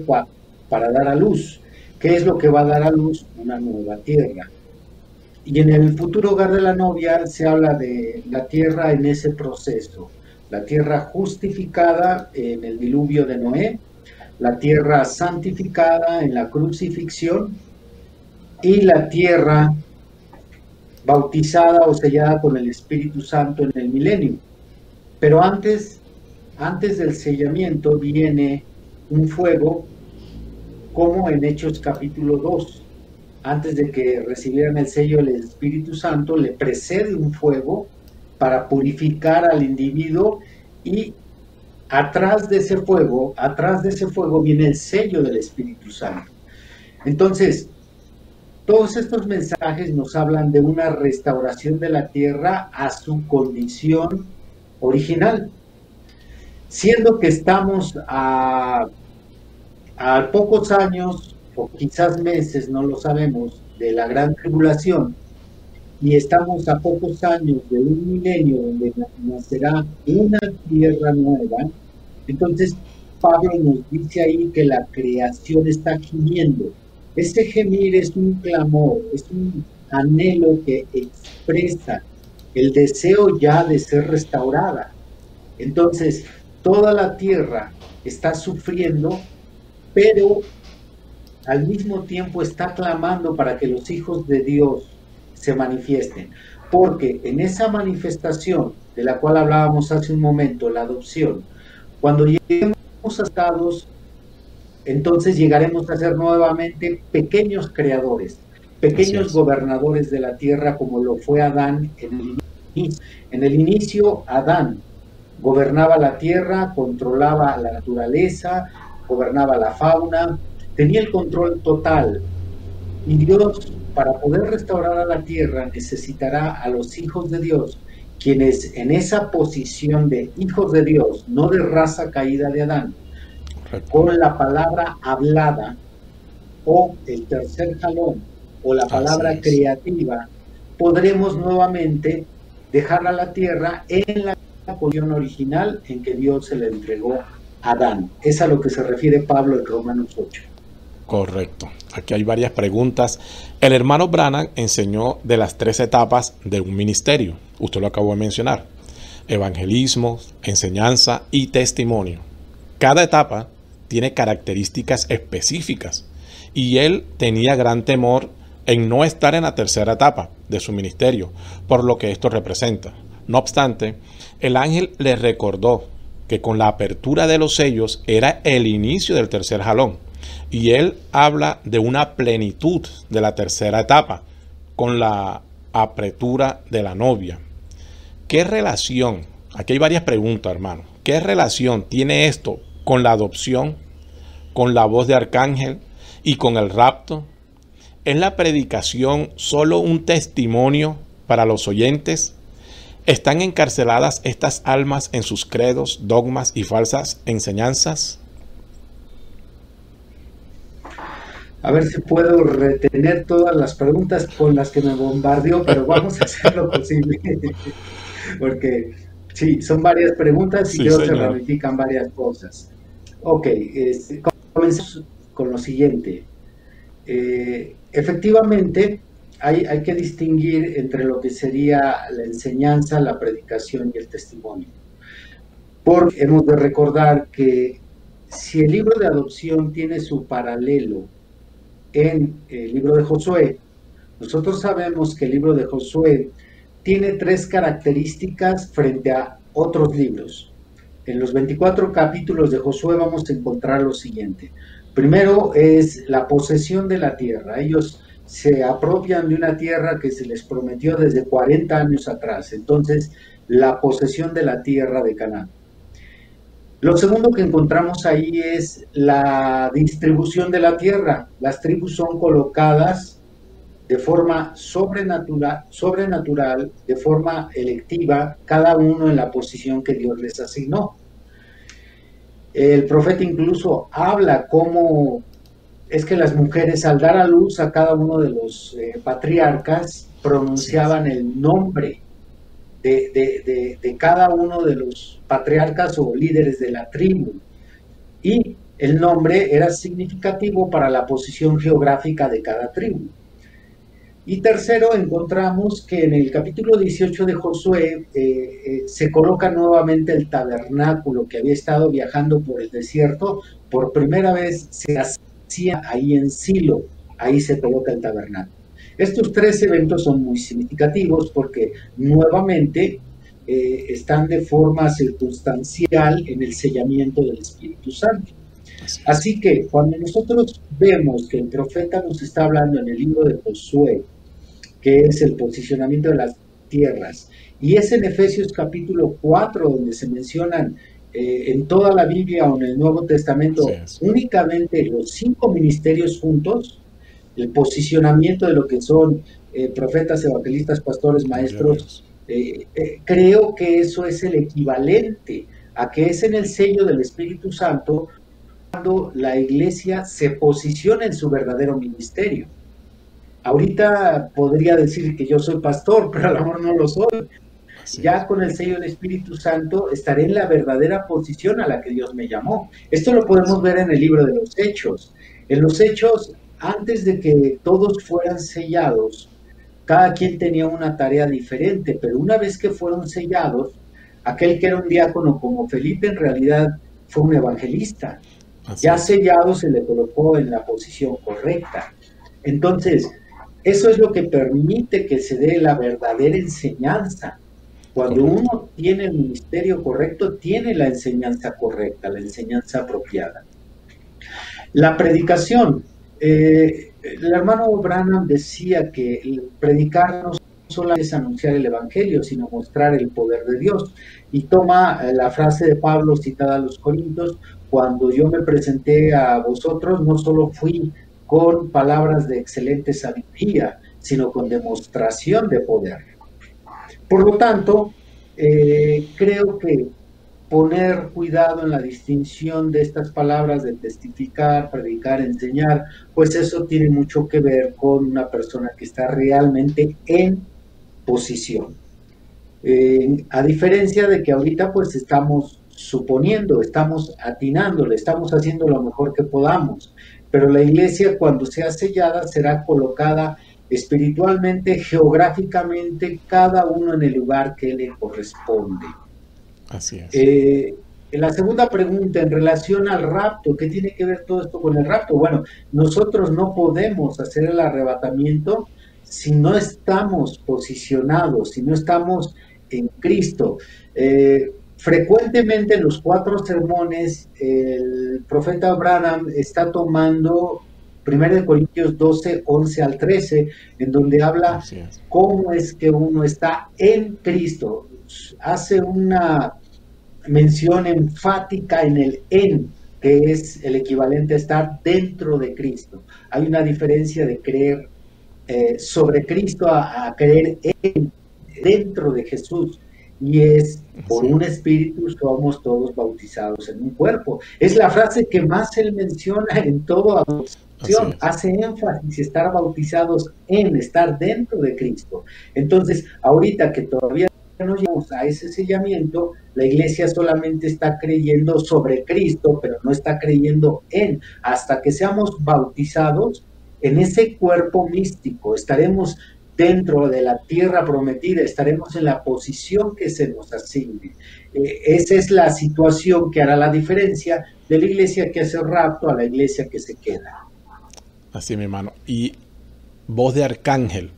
para dar a luz. ¿Qué es lo que va a dar a luz? Una nueva tierra. Y en el futuro hogar de la novia se habla de la tierra en ese proceso. La tierra justificada en el diluvio de Noé, la tierra santificada en la crucifixión y la tierra bautizada o sellada con el Espíritu Santo en el milenio. Pero antes, antes del sellamiento viene un fuego como en Hechos capítulo 2. Antes de que recibieran el sello del Espíritu Santo, le precede un fuego para purificar al individuo y atrás de ese fuego, atrás de ese fuego viene el sello del Espíritu Santo. Entonces, todos estos mensajes nos hablan de una restauración de la tierra a su condición original, siendo que estamos a, pocos años o quizás meses, no lo sabemos, de la gran tribulación. Y estamos a pocos años de un milenio donde nacerá una tierra nueva, entonces Pablo nos dice ahí que la creación está gimiendo. Ese gemir es un clamor, es un anhelo que expresa el deseo ya de ser restaurada. Entonces, toda la tierra está sufriendo, pero al mismo tiempo está clamando para que los hijos de Dios se manifiesten. Porque en esa manifestación de la cual hablábamos hace un momento, la adopción, cuando lleguemos a estados entonces llegaremos a ser nuevamente pequeños creadores, pequeños gobernadores de la tierra como lo fue Adán en el inicio. En el inicio, Adán gobernaba la tierra, controlaba la naturaleza, gobernaba la fauna, tenía el control total. Y Dios, para poder restaurar a la tierra, necesitará a los hijos de Dios, quienes en esa posición de hijos de Dios, no de raza caída de Adán, con la palabra hablada o el tercer jalón o la palabra creativa, podremos nuevamente dejar a la tierra en la posición original en que Dios se le entregó a Adán. Es a lo que se refiere Pablo en Romanos 8. Correcto. Aquí hay varias preguntas. El hermano Branham enseñó de las tres etapas de un ministerio. Usted lo acabó de mencionar. Evangelismo, enseñanza y testimonio. Cada etapa tiene características específicas y él tenía gran temor en no estar en la tercera etapa de su ministerio, por lo que esto representa. No obstante, el ángel le recordó que con la apertura de los sellos era el inicio del tercer jalón, y él habla de una plenitud de la tercera etapa, con la apertura de la novia. ¿Qué relación? Aquí hay varias preguntas, hermano. ¿Qué relación tiene esto con la adopción, con la voz de arcángel y con el rapto? ¿Es la predicación solo un testimonio para los oyentes? ¿Están encarceladas estas almas en sus credos, dogmas y falsas enseñanzas? A ver si puedo retener todas las preguntas con las que me bombardeó, pero vamos a hacer lo posible. *laughs* Porque sí, son varias preguntas y creo que se ramifican varias cosas. Ok, este, comenzamos con lo siguiente. Eh, efectivamente, hay, que distinguir entre lo que sería la enseñanza, la predicación y el testimonio. Porque hemos de recordar que si el libro de adopción tiene su paralelo en el libro de Josué, nosotros sabemos que el libro de Josué tiene tres características frente a otros libros. En los 24 capítulos de Josué vamos a encontrar lo siguiente. Primero es la posesión de la tierra. Ellos se apropian de una tierra que se les prometió desde 40 años atrás. Entonces, la posesión de la tierra de Canaán. Lo segundo que encontramos ahí es la distribución de la tierra. Las tribus son colocadas de forma sobrenatural, sobrenatural, de forma electiva, cada uno en la posición que Dios les asignó. El profeta incluso habla cómo es que las mujeres al dar a luz a cada uno de los eh, patriarcas pronunciaban el nombre de, cada uno de los patriarcas o líderes de la tribu. Y el nombre era significativo para la posición geográfica de cada tribu. Y tercero, encontramos que en el capítulo 18 de Josué eh, eh, se coloca nuevamente el tabernáculo que había estado viajando por el desierto. Por primera vez se hacía ahí en Silo, ahí se coloca el tabernáculo. Estos tres eventos son muy significativos porque nuevamente eh, están de forma circunstancial en el sellamiento del Espíritu Santo. Así que cuando nosotros vemos que el profeta nos está hablando en el libro de Josué, que es el posicionamiento de las tierras, y es en Efesios capítulo 4 donde se mencionan eh, en toda la Biblia o en el Nuevo Testamento únicamente los cinco ministerios juntos, el posicionamiento de lo que son eh, profetas, evangelistas, pastores, maestros, eh, eh, creo que eso es el equivalente a que es en el sello del Espíritu Santo cuando la iglesia se posiciona en su verdadero ministerio. Ahorita podría decir que yo soy pastor, pero a lo mejor no lo soy. Ya con el sello del Espíritu Santo estaré en la verdadera posición a la que Dios me llamó. Esto lo podemos ver en el libro de los Hechos. En los Hechos antes de que todos fueran sellados, cada quien tenía una tarea diferente, pero una vez que fueron sellados, aquel que era un diácono como Felipe en realidad fue un evangelista. ya sellado se le colocó en la posición correcta. Entonces, eso es lo que permite que se dé la verdadera enseñanza. Cuando uno tiene el ministerio correcto, tiene la enseñanza correcta, la enseñanza apropiada. La predicación, eh, el hermano Branham decía que predicar no solo es anunciar el Evangelio, sino mostrar el poder de Dios. Y toma eh, la frase de Pablo citada a los Corintios, cuando yo me presenté a vosotros, no solo fui con palabras de excelente sabiduría, sino con demostración de poder. Por lo tanto, eh, creo que poner cuidado en la distinción de estas palabras de testificar, predicar, enseñar, pues eso tiene mucho que ver con una persona que está realmente en posición. a diferencia de que ahorita pues estamos suponiendo, estamos atinándole, estamos haciendo lo mejor que podamos, pero la iglesia cuando sea sellada será colocada espiritualmente, geográficamente, cada uno en el lugar que le corresponde. Así es. Eh, la segunda pregunta en relación al rapto, ¿qué tiene que ver todo esto con el rapto? Bueno, nosotros no podemos hacer el arrebatamiento si no estamos posicionados, si no estamos en Cristo. Eh, frecuentemente en los cuatro sermones el profeta Abraham está tomando 1 Corintios 12, 11 al 13, en donde habla cómo es que uno está en Cristo. Hace una mención enfática en el en, que es el equivalente a estar dentro de Cristo. Hay una diferencia de creer eh, sobre Cristo a, creer en, dentro de Jesús. Y es por un espíritu somos todos bautizados en un cuerpo. Es la frase que más él menciona en todo hace énfasis estar bautizados en estar dentro de Cristo. Entonces, ahorita que todavía no llegamos a ese sellamiento, la iglesia solamente está creyendo sobre Cristo, pero no está creyendo en. Hasta que seamos bautizados en ese cuerpo místico, estaremos dentro de la tierra prometida, estaremos en la posición que se nos asigne. Eh, esa es la situación que hará la diferencia de la iglesia que hace rapto a la iglesia que se queda. Así, mi hermano. Y voz de arcángel.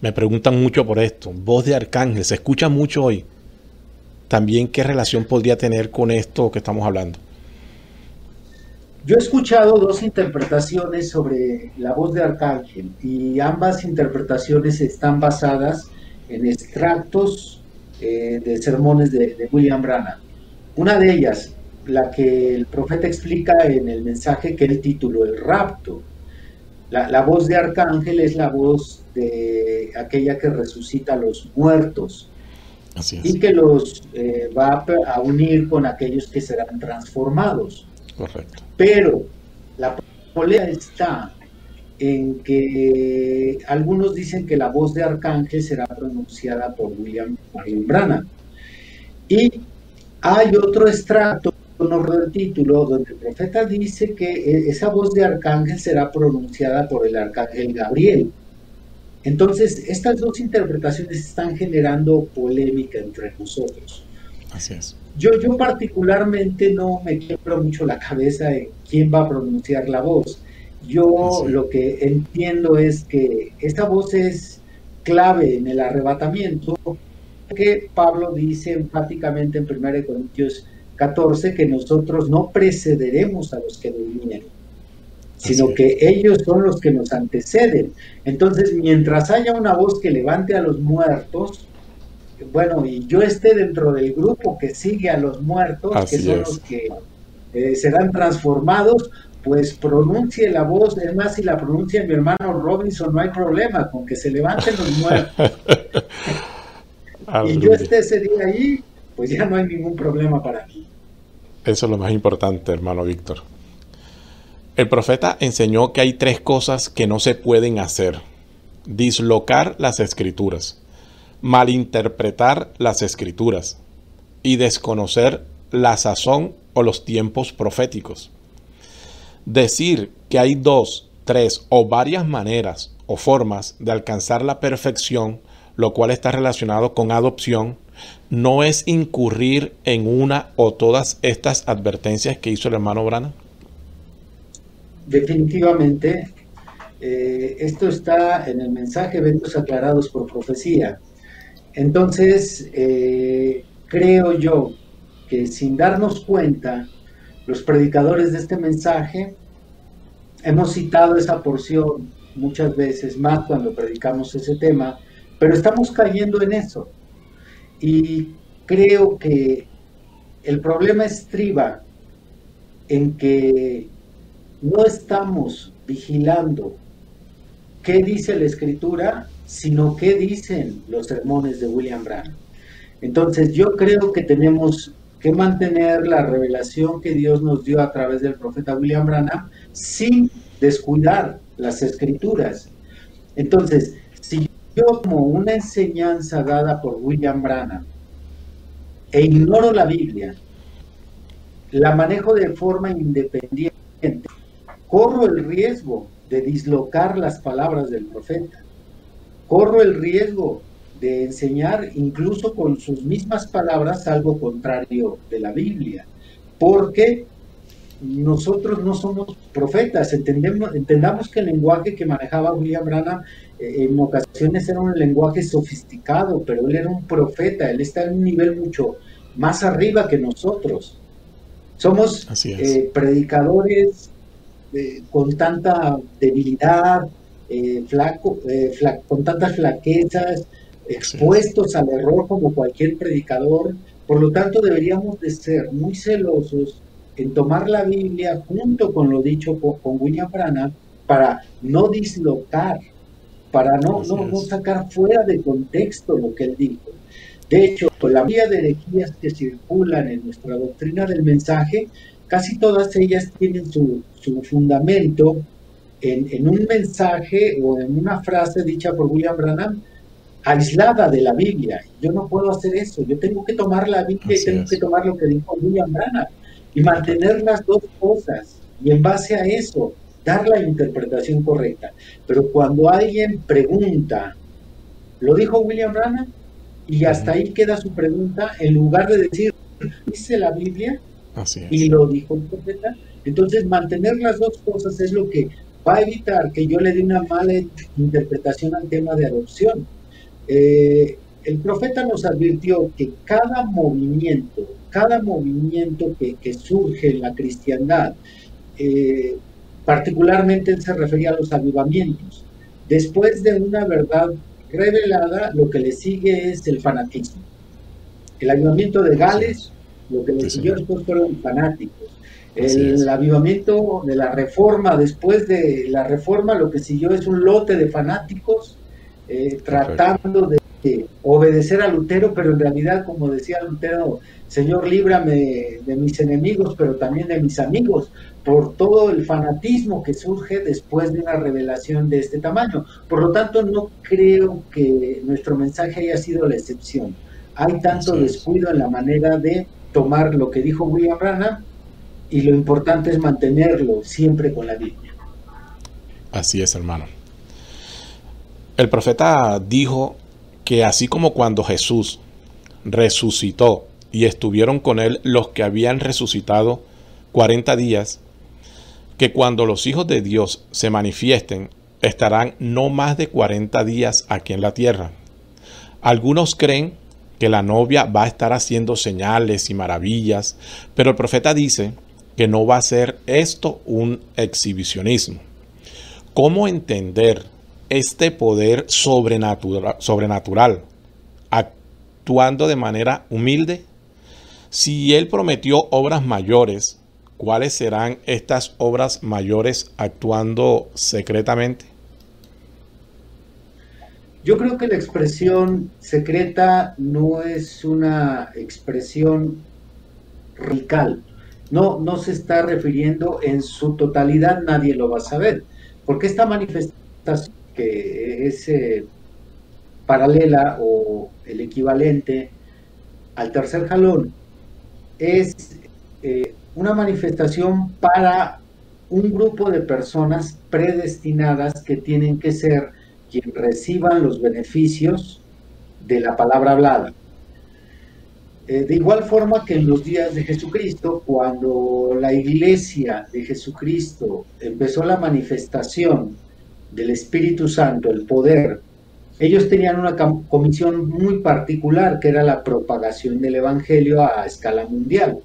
Me preguntan mucho por esto. Voz de arcángel. Se escucha mucho hoy. También, ¿qué relación podría tener con esto que estamos hablando? Yo he escuchado dos interpretaciones sobre la voz de Arcángel y ambas interpretaciones están basadas en extractos eh, de sermones de, William Branham. Una de ellas, la que el profeta explica en el mensaje que él tituló El rapto. La, voz de Arcángel es la voz de aquella que resucita a los muertos y que los eh, va a unir con aquellos que serán transformados. Correcto. Pero la polea está en que algunos dicen que la voz de Arcángel será pronunciada por William Marion Branham. Y hay otro extracto, no del título, donde el profeta dice que e, esa voz de Arcángel será pronunciada por el Arcángel Gabriel. Entonces, estas dos interpretaciones están generando polémica entre nosotros. Así es. Yo, yo particularmente no me quiebro mucho la cabeza en quién va a pronunciar la voz. Yo lo que entiendo es que esta voz es clave en el arrebatamiento, que Pablo dice enfáticamente en 1 Corintios 14 que nosotros no precederemos a los que durmieron, sino que ellos son los que nos anteceden. Entonces, mientras haya una voz que levante a los muertos, bueno, y yo esté dentro del grupo que sigue a los muertos, que son los que eh, serán transformados, pues pronuncie la voz, es más, si la pronuncia mi hermano Robinson, no hay problema con que se levanten los muertos. *laughs* y yo esté ese día ahí, pues ya no hay ningún problema para mí. Eso es lo más importante, hermano Víctor. El profeta enseñó que hay tres cosas que no se pueden hacer. Dislocar las escrituras malinterpretar las escrituras y desconocer la sazón o los tiempos proféticos. Decir que hay dos, tres o varias maneras o formas de alcanzar la perfección, lo cual está relacionado con adopción, no es incurrir en una o todas estas advertencias que hizo el hermano Brana. Definitivamente, eh, esto está en el mensaje Eventos Aclarados por Profecía. Entonces, eh, creo yo que sin darnos cuenta, los predicadores de este mensaje hemos citado esa porción muchas veces más cuando predicamos ese tema, pero estamos cayendo en eso. Y creo que el problema estriba en que no estamos vigilando qué dice la escritura sino qué dicen los sermones de William Branham. Entonces yo creo que tenemos que mantener la revelación que Dios nos dio a través del profeta William Branham sin descuidar las escrituras. Entonces, si yo como una enseñanza dada por William Branham e ignoro la Biblia, la manejo de forma independiente, corro el riesgo de dislocar las palabras del profeta corro el riesgo de enseñar incluso con sus mismas palabras algo contrario de la Biblia, porque nosotros no somos profetas, entendemos, entendamos que el lenguaje que manejaba William Branham eh, en ocasiones era un lenguaje sofisticado, pero él era un profeta, él está en un nivel mucho más arriba que nosotros. Somos eh, predicadores eh, con tanta debilidad, eh, flaco, eh, con tantas flaquezas, expuestos al error como cualquier predicador. Por lo tanto, deberíamos de ser muy celosos en tomar la Biblia junto con lo dicho con, William Branham para no dislocar, para no, no, sacar fuera de contexto lo que él dijo. De hecho, la mayoría de herejías que circulan en nuestra doctrina del mensaje, casi todas ellas tienen su, su fundamento en, un mensaje o en una frase dicha por William Branham aislada de la Biblia. Yo no puedo hacer eso, yo tengo que tomar la Biblia y tengo que tomar lo que dijo William Branham y mantener las dos cosas y en base a eso dar la interpretación correcta. Pero cuando alguien pregunta, ¿lo dijo William Branham? Y hasta ahí queda su pregunta, en lugar de decir, ¿dice la Biblia? Y lo dijo el profeta. Entonces, mantener las dos cosas es lo que va a evitar que yo le dé una mala interpretación al tema de adopción. Eh, el profeta nos advirtió que cada movimiento, cada movimiento que, surge en la cristiandad, eh, particularmente él se refería a los avivamientos, después de una verdad revelada, lo que le sigue es el fanatismo. El avivamiento de Gales, lo que le siguió después fueron fanáticos. El avivamiento de la reforma, después de la reforma, lo que siguió es un lote de fanáticos eh, tratando de obedecer a Lutero, pero en realidad, como decía Lutero, Señor, líbrame de mis enemigos, pero también de mis amigos, por todo el fanatismo que surge después de una revelación de este tamaño. Por lo tanto, no creo que nuestro mensaje haya sido la excepción. Hay tanto descuido en la manera de tomar lo que dijo William Branham y lo importante es mantenerlo siempre con la Biblia. Así es, hermano. El profeta dijo que así como cuando Jesús resucitó y estuvieron con él los que habían resucitado 40 días, que cuando los hijos de Dios se manifiesten, estarán no más de 40 días aquí en la tierra. Algunos creen que la novia va a estar haciendo señales y maravillas, pero el profeta dice que no va a ser esto un exhibicionismo. ¿Cómo entender este poder sobrenatural, actuando de manera humilde? Si Él prometió obras mayores, ¿cuáles serán estas obras mayores actuando secretamente? Yo creo que la expresión secreta no es una expresión radical. No, no se está refiriendo en su totalidad, nadie lo va a saber. Porque esta manifestación que es eh, paralela o el equivalente al tercer jalón es eh, una manifestación para un grupo de personas predestinadas que tienen que ser quien reciban los beneficios de la palabra hablada. Eh, de igual forma que en los días de Jesucristo, cuando la iglesia de Jesucristo empezó la manifestación del Espíritu Santo, el poder, ellos tenían una comisión muy particular que era la propagación del Evangelio a escala mundial.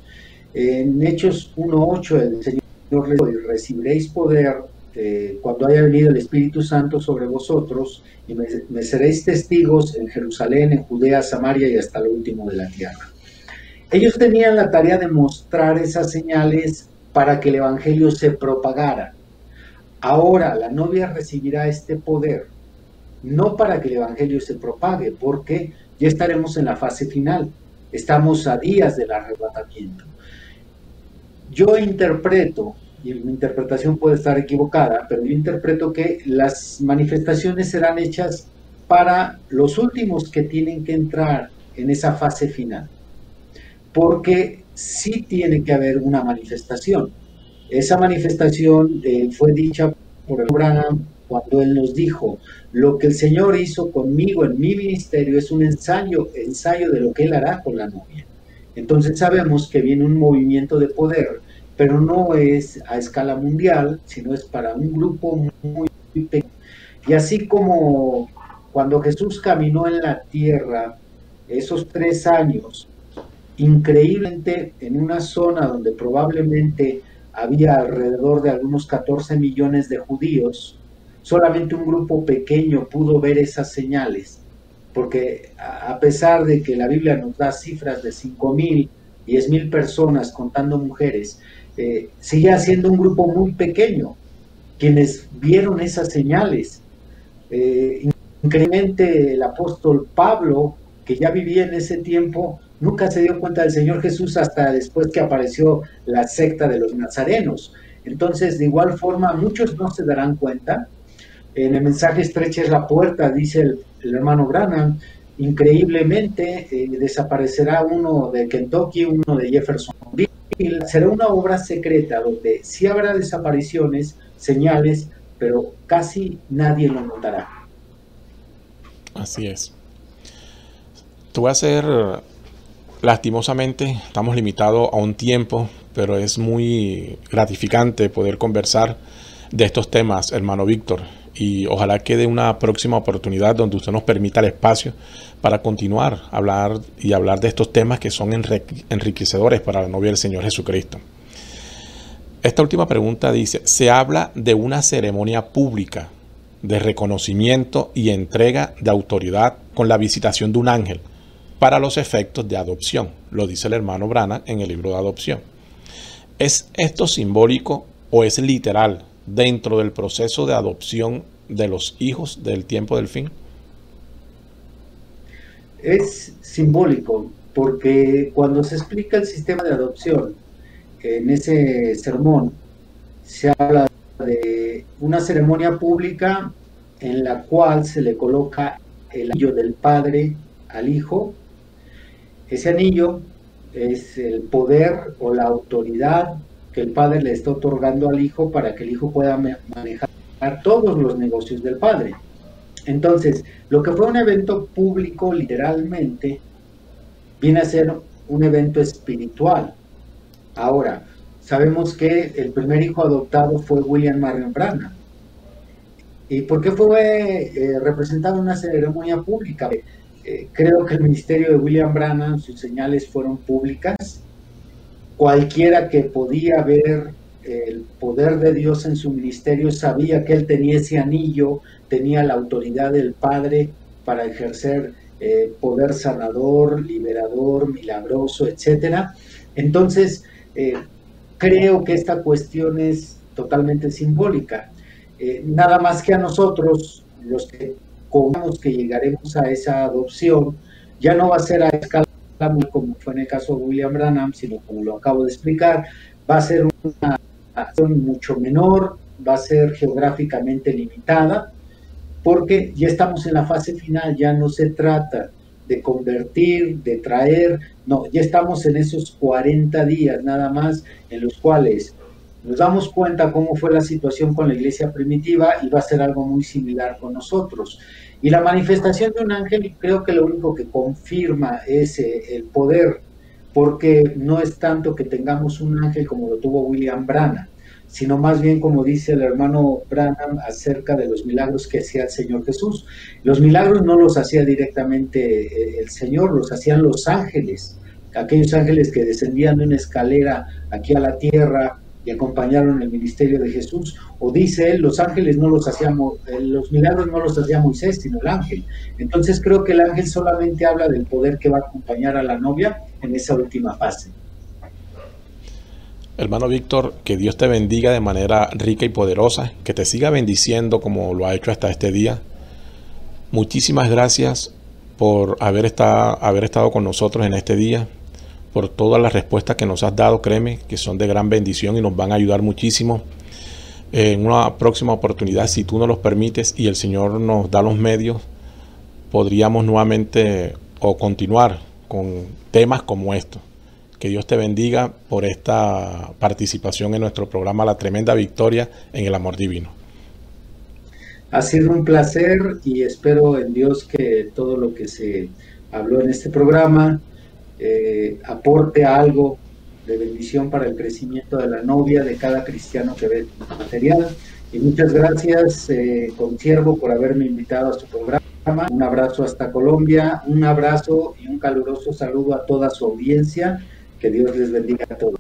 En Hechos 1.8 el Señor recibiréis poder eh, cuando haya venido el Espíritu Santo sobre vosotros y me, seréis testigos en Jerusalén, en Judea, Samaria y hasta lo último de la tierra. Ellos tenían la tarea de mostrar esas señales para que el Evangelio se propagara. Ahora la novia recibirá este poder, no para que el Evangelio se propague, porque ya estaremos en la fase final, estamos a días del arrebatamiento. Yo interpreto, y mi interpretación puede estar equivocada, pero yo interpreto que las manifestaciones serán hechas para los últimos que tienen que entrar en esa fase final. Porque sí tiene que haber una manifestación. Esa manifestación eh, fue dicha por Abraham cuando él nos dijo, lo que el Señor hizo conmigo en mi ministerio es un ensayo, ensayo de lo que él hará con la novia. Entonces sabemos que viene un movimiento de poder, pero no es a escala mundial, sino es para un grupo muy pequeño. Y así como cuando Jesús caminó en la tierra esos tres años, increíblemente en una zona donde probablemente había alrededor de algunos 14 millones de judíos, solamente un grupo pequeño pudo ver esas señales porque a pesar de que la Biblia nos da cifras de 5 mil, 10 mil personas contando mujeres, eh, sigue siendo un grupo muy pequeño quienes vieron esas señales. Eh, increíblemente el apóstol Pablo, que ya vivía en ese tiempo, nunca se dio cuenta del Señor Jesús hasta después que apareció la secta de los nazarenos. Entonces, de igual forma, muchos no se darán cuenta. En el mensaje estreches la puerta, dice el, hermano Branham, increíblemente eh, desaparecerá uno de Kentucky, uno de Jefferson Será una obra secreta donde sí habrá desapariciones, señales, pero casi nadie lo notará. Así es. Tú vas a ser, lastimosamente, estamos limitados a un tiempo, pero es muy gratificante poder conversar de estos temas, hermano Víctor. Y ojalá quede una próxima oportunidad donde usted nos permita el espacio para continuar a hablar y hablar de estos temas que son enriquecedores para la novia del Señor Jesucristo. Esta última pregunta dice, se habla de una ceremonia pública de reconocimiento y entrega de autoridad con la visitación de un ángel para los efectos de adopción, lo dice el hermano Brana en el libro de adopción. ¿Es esto simbólico o es literal dentro del proceso de adopción de los hijos del tiempo del fin? Es simbólico porque cuando se explica el sistema de adopción en ese sermón, se habla de una ceremonia pública en la cual se le coloca el anillo del padre al hijo. Ese anillo es el poder o la autoridad que el padre le está otorgando al hijo para que el hijo pueda manejar todos los negocios del padre. Entonces, lo que fue un evento público literalmente viene a ser un evento espiritual. Ahora, sabemos que el primer hijo adoptado fue William Marion Branham. ¿Y por qué fue eh, representado en una ceremonia pública? Eh, creo que el ministerio de William Branham, sus señales fueron públicas. Cualquiera que podía ver el poder de Dios en su ministerio sabía que él tenía ese anillo, tenía la autoridad del Padre para ejercer eh, poder sanador, liberador, milagroso, etcétera. Entonces, eh, creo que esta cuestión es totalmente simbólica. Nada más que a nosotros, los que comamos que llegaremos a esa adopción, ya no va a ser a escala como fue en el caso de William Branham, sino como lo acabo de explicar, va a ser una acción mucho menor, va a ser geográficamente limitada, porque ya estamos en la fase final, ya no se trata de convertir, de traer, no, ya estamos en esos 40 días nada más en los cuales nos damos cuenta cómo fue la situación con la iglesia primitiva y va a ser algo muy similar con nosotros. Y la manifestación de un ángel creo que lo único que confirma es eh, el poder, porque no es tanto que tengamos un ángel como lo tuvo William Branham, sino más bien como dice el hermano Branham acerca de los milagros que hacía el Señor Jesús. Los milagros no los hacía directamente eh, el Señor, los hacían los ángeles, aquellos ángeles que descendían de una escalera aquí a la tierra y acompañaron el ministerio de Jesús, o dice él, los ángeles no los hacíamos, eh, los milagros no los hacía Moisés, sino el ángel. Entonces creo que el ángel solamente habla del poder que va a acompañar a la novia en esa última fase. Hermano Víctor, que Dios te bendiga de manera rica y poderosa, que te siga bendiciendo como lo ha hecho hasta este día. Muchísimas gracias por haber estado, haber estado con nosotros en este día, por todas las respuestas que nos has dado, créeme, que son de gran bendición y nos van a ayudar muchísimo. En una próxima oportunidad, si tú nos los permites y el Señor nos da los medios, podríamos nuevamente o continuar con temas como estos. Que Dios te bendiga por esta participación en nuestro programa La Tremenda Victoria en el Amor Divino. Ha sido un placer y espero en Dios que todo lo que se habló en este programa eh, aporte algo de bendición para el crecimiento de la novia de cada cristiano que ve material. Y muchas gracias, eh, consiervo, por haberme invitado a su programa. Un abrazo hasta Colombia, un abrazo y un caluroso saludo a toda su audiencia que Dios les bendiga a todos.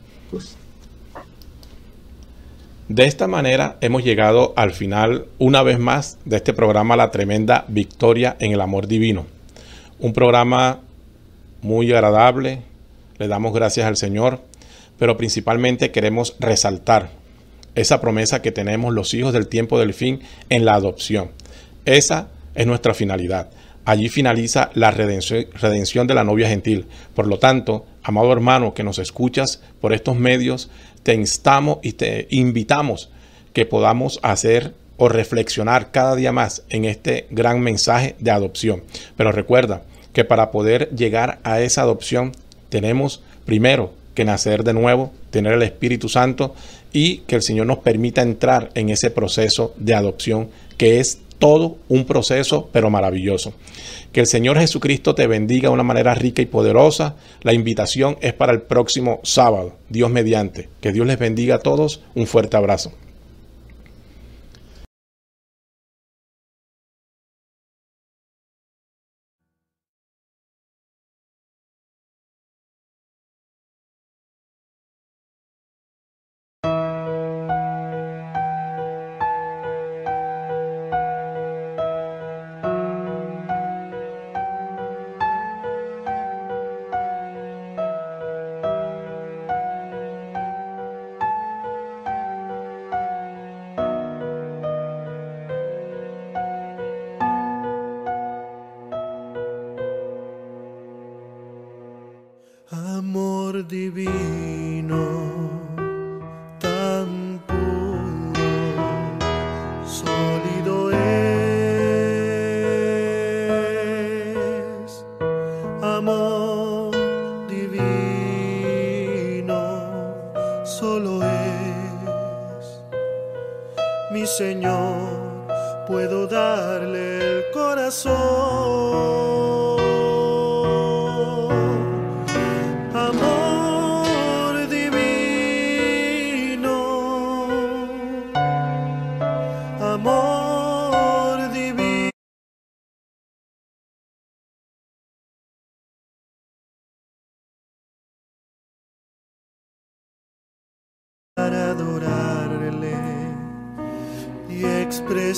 De esta manera hemos llegado al final una vez más de este programa La Tremenda Victoria en el Amor Divino. Un programa muy agradable, le damos gracias al Señor, pero principalmente queremos resaltar esa promesa que tenemos los hijos del tiempo del fin en la adopción. Esa es nuestra finalidad, Allí finaliza la redención, de la novia gentil. Por lo tanto, amado hermano que nos escuchas por estos medios, te instamos y te invitamos que podamos hacer o reflexionar cada día más en este gran mensaje de adopción. Pero recuerda que para poder llegar a esa adopción tenemos primero que nacer de nuevo, tener el Espíritu Santo y que el Señor nos permita entrar en ese proceso de adopción que es todo un proceso, pero maravilloso. Que el Señor Jesucristo te bendiga de una manera rica y poderosa. La invitación es para el próximo sábado, Dios mediante. Que Dios les bendiga a todos. Un fuerte abrazo.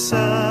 sun.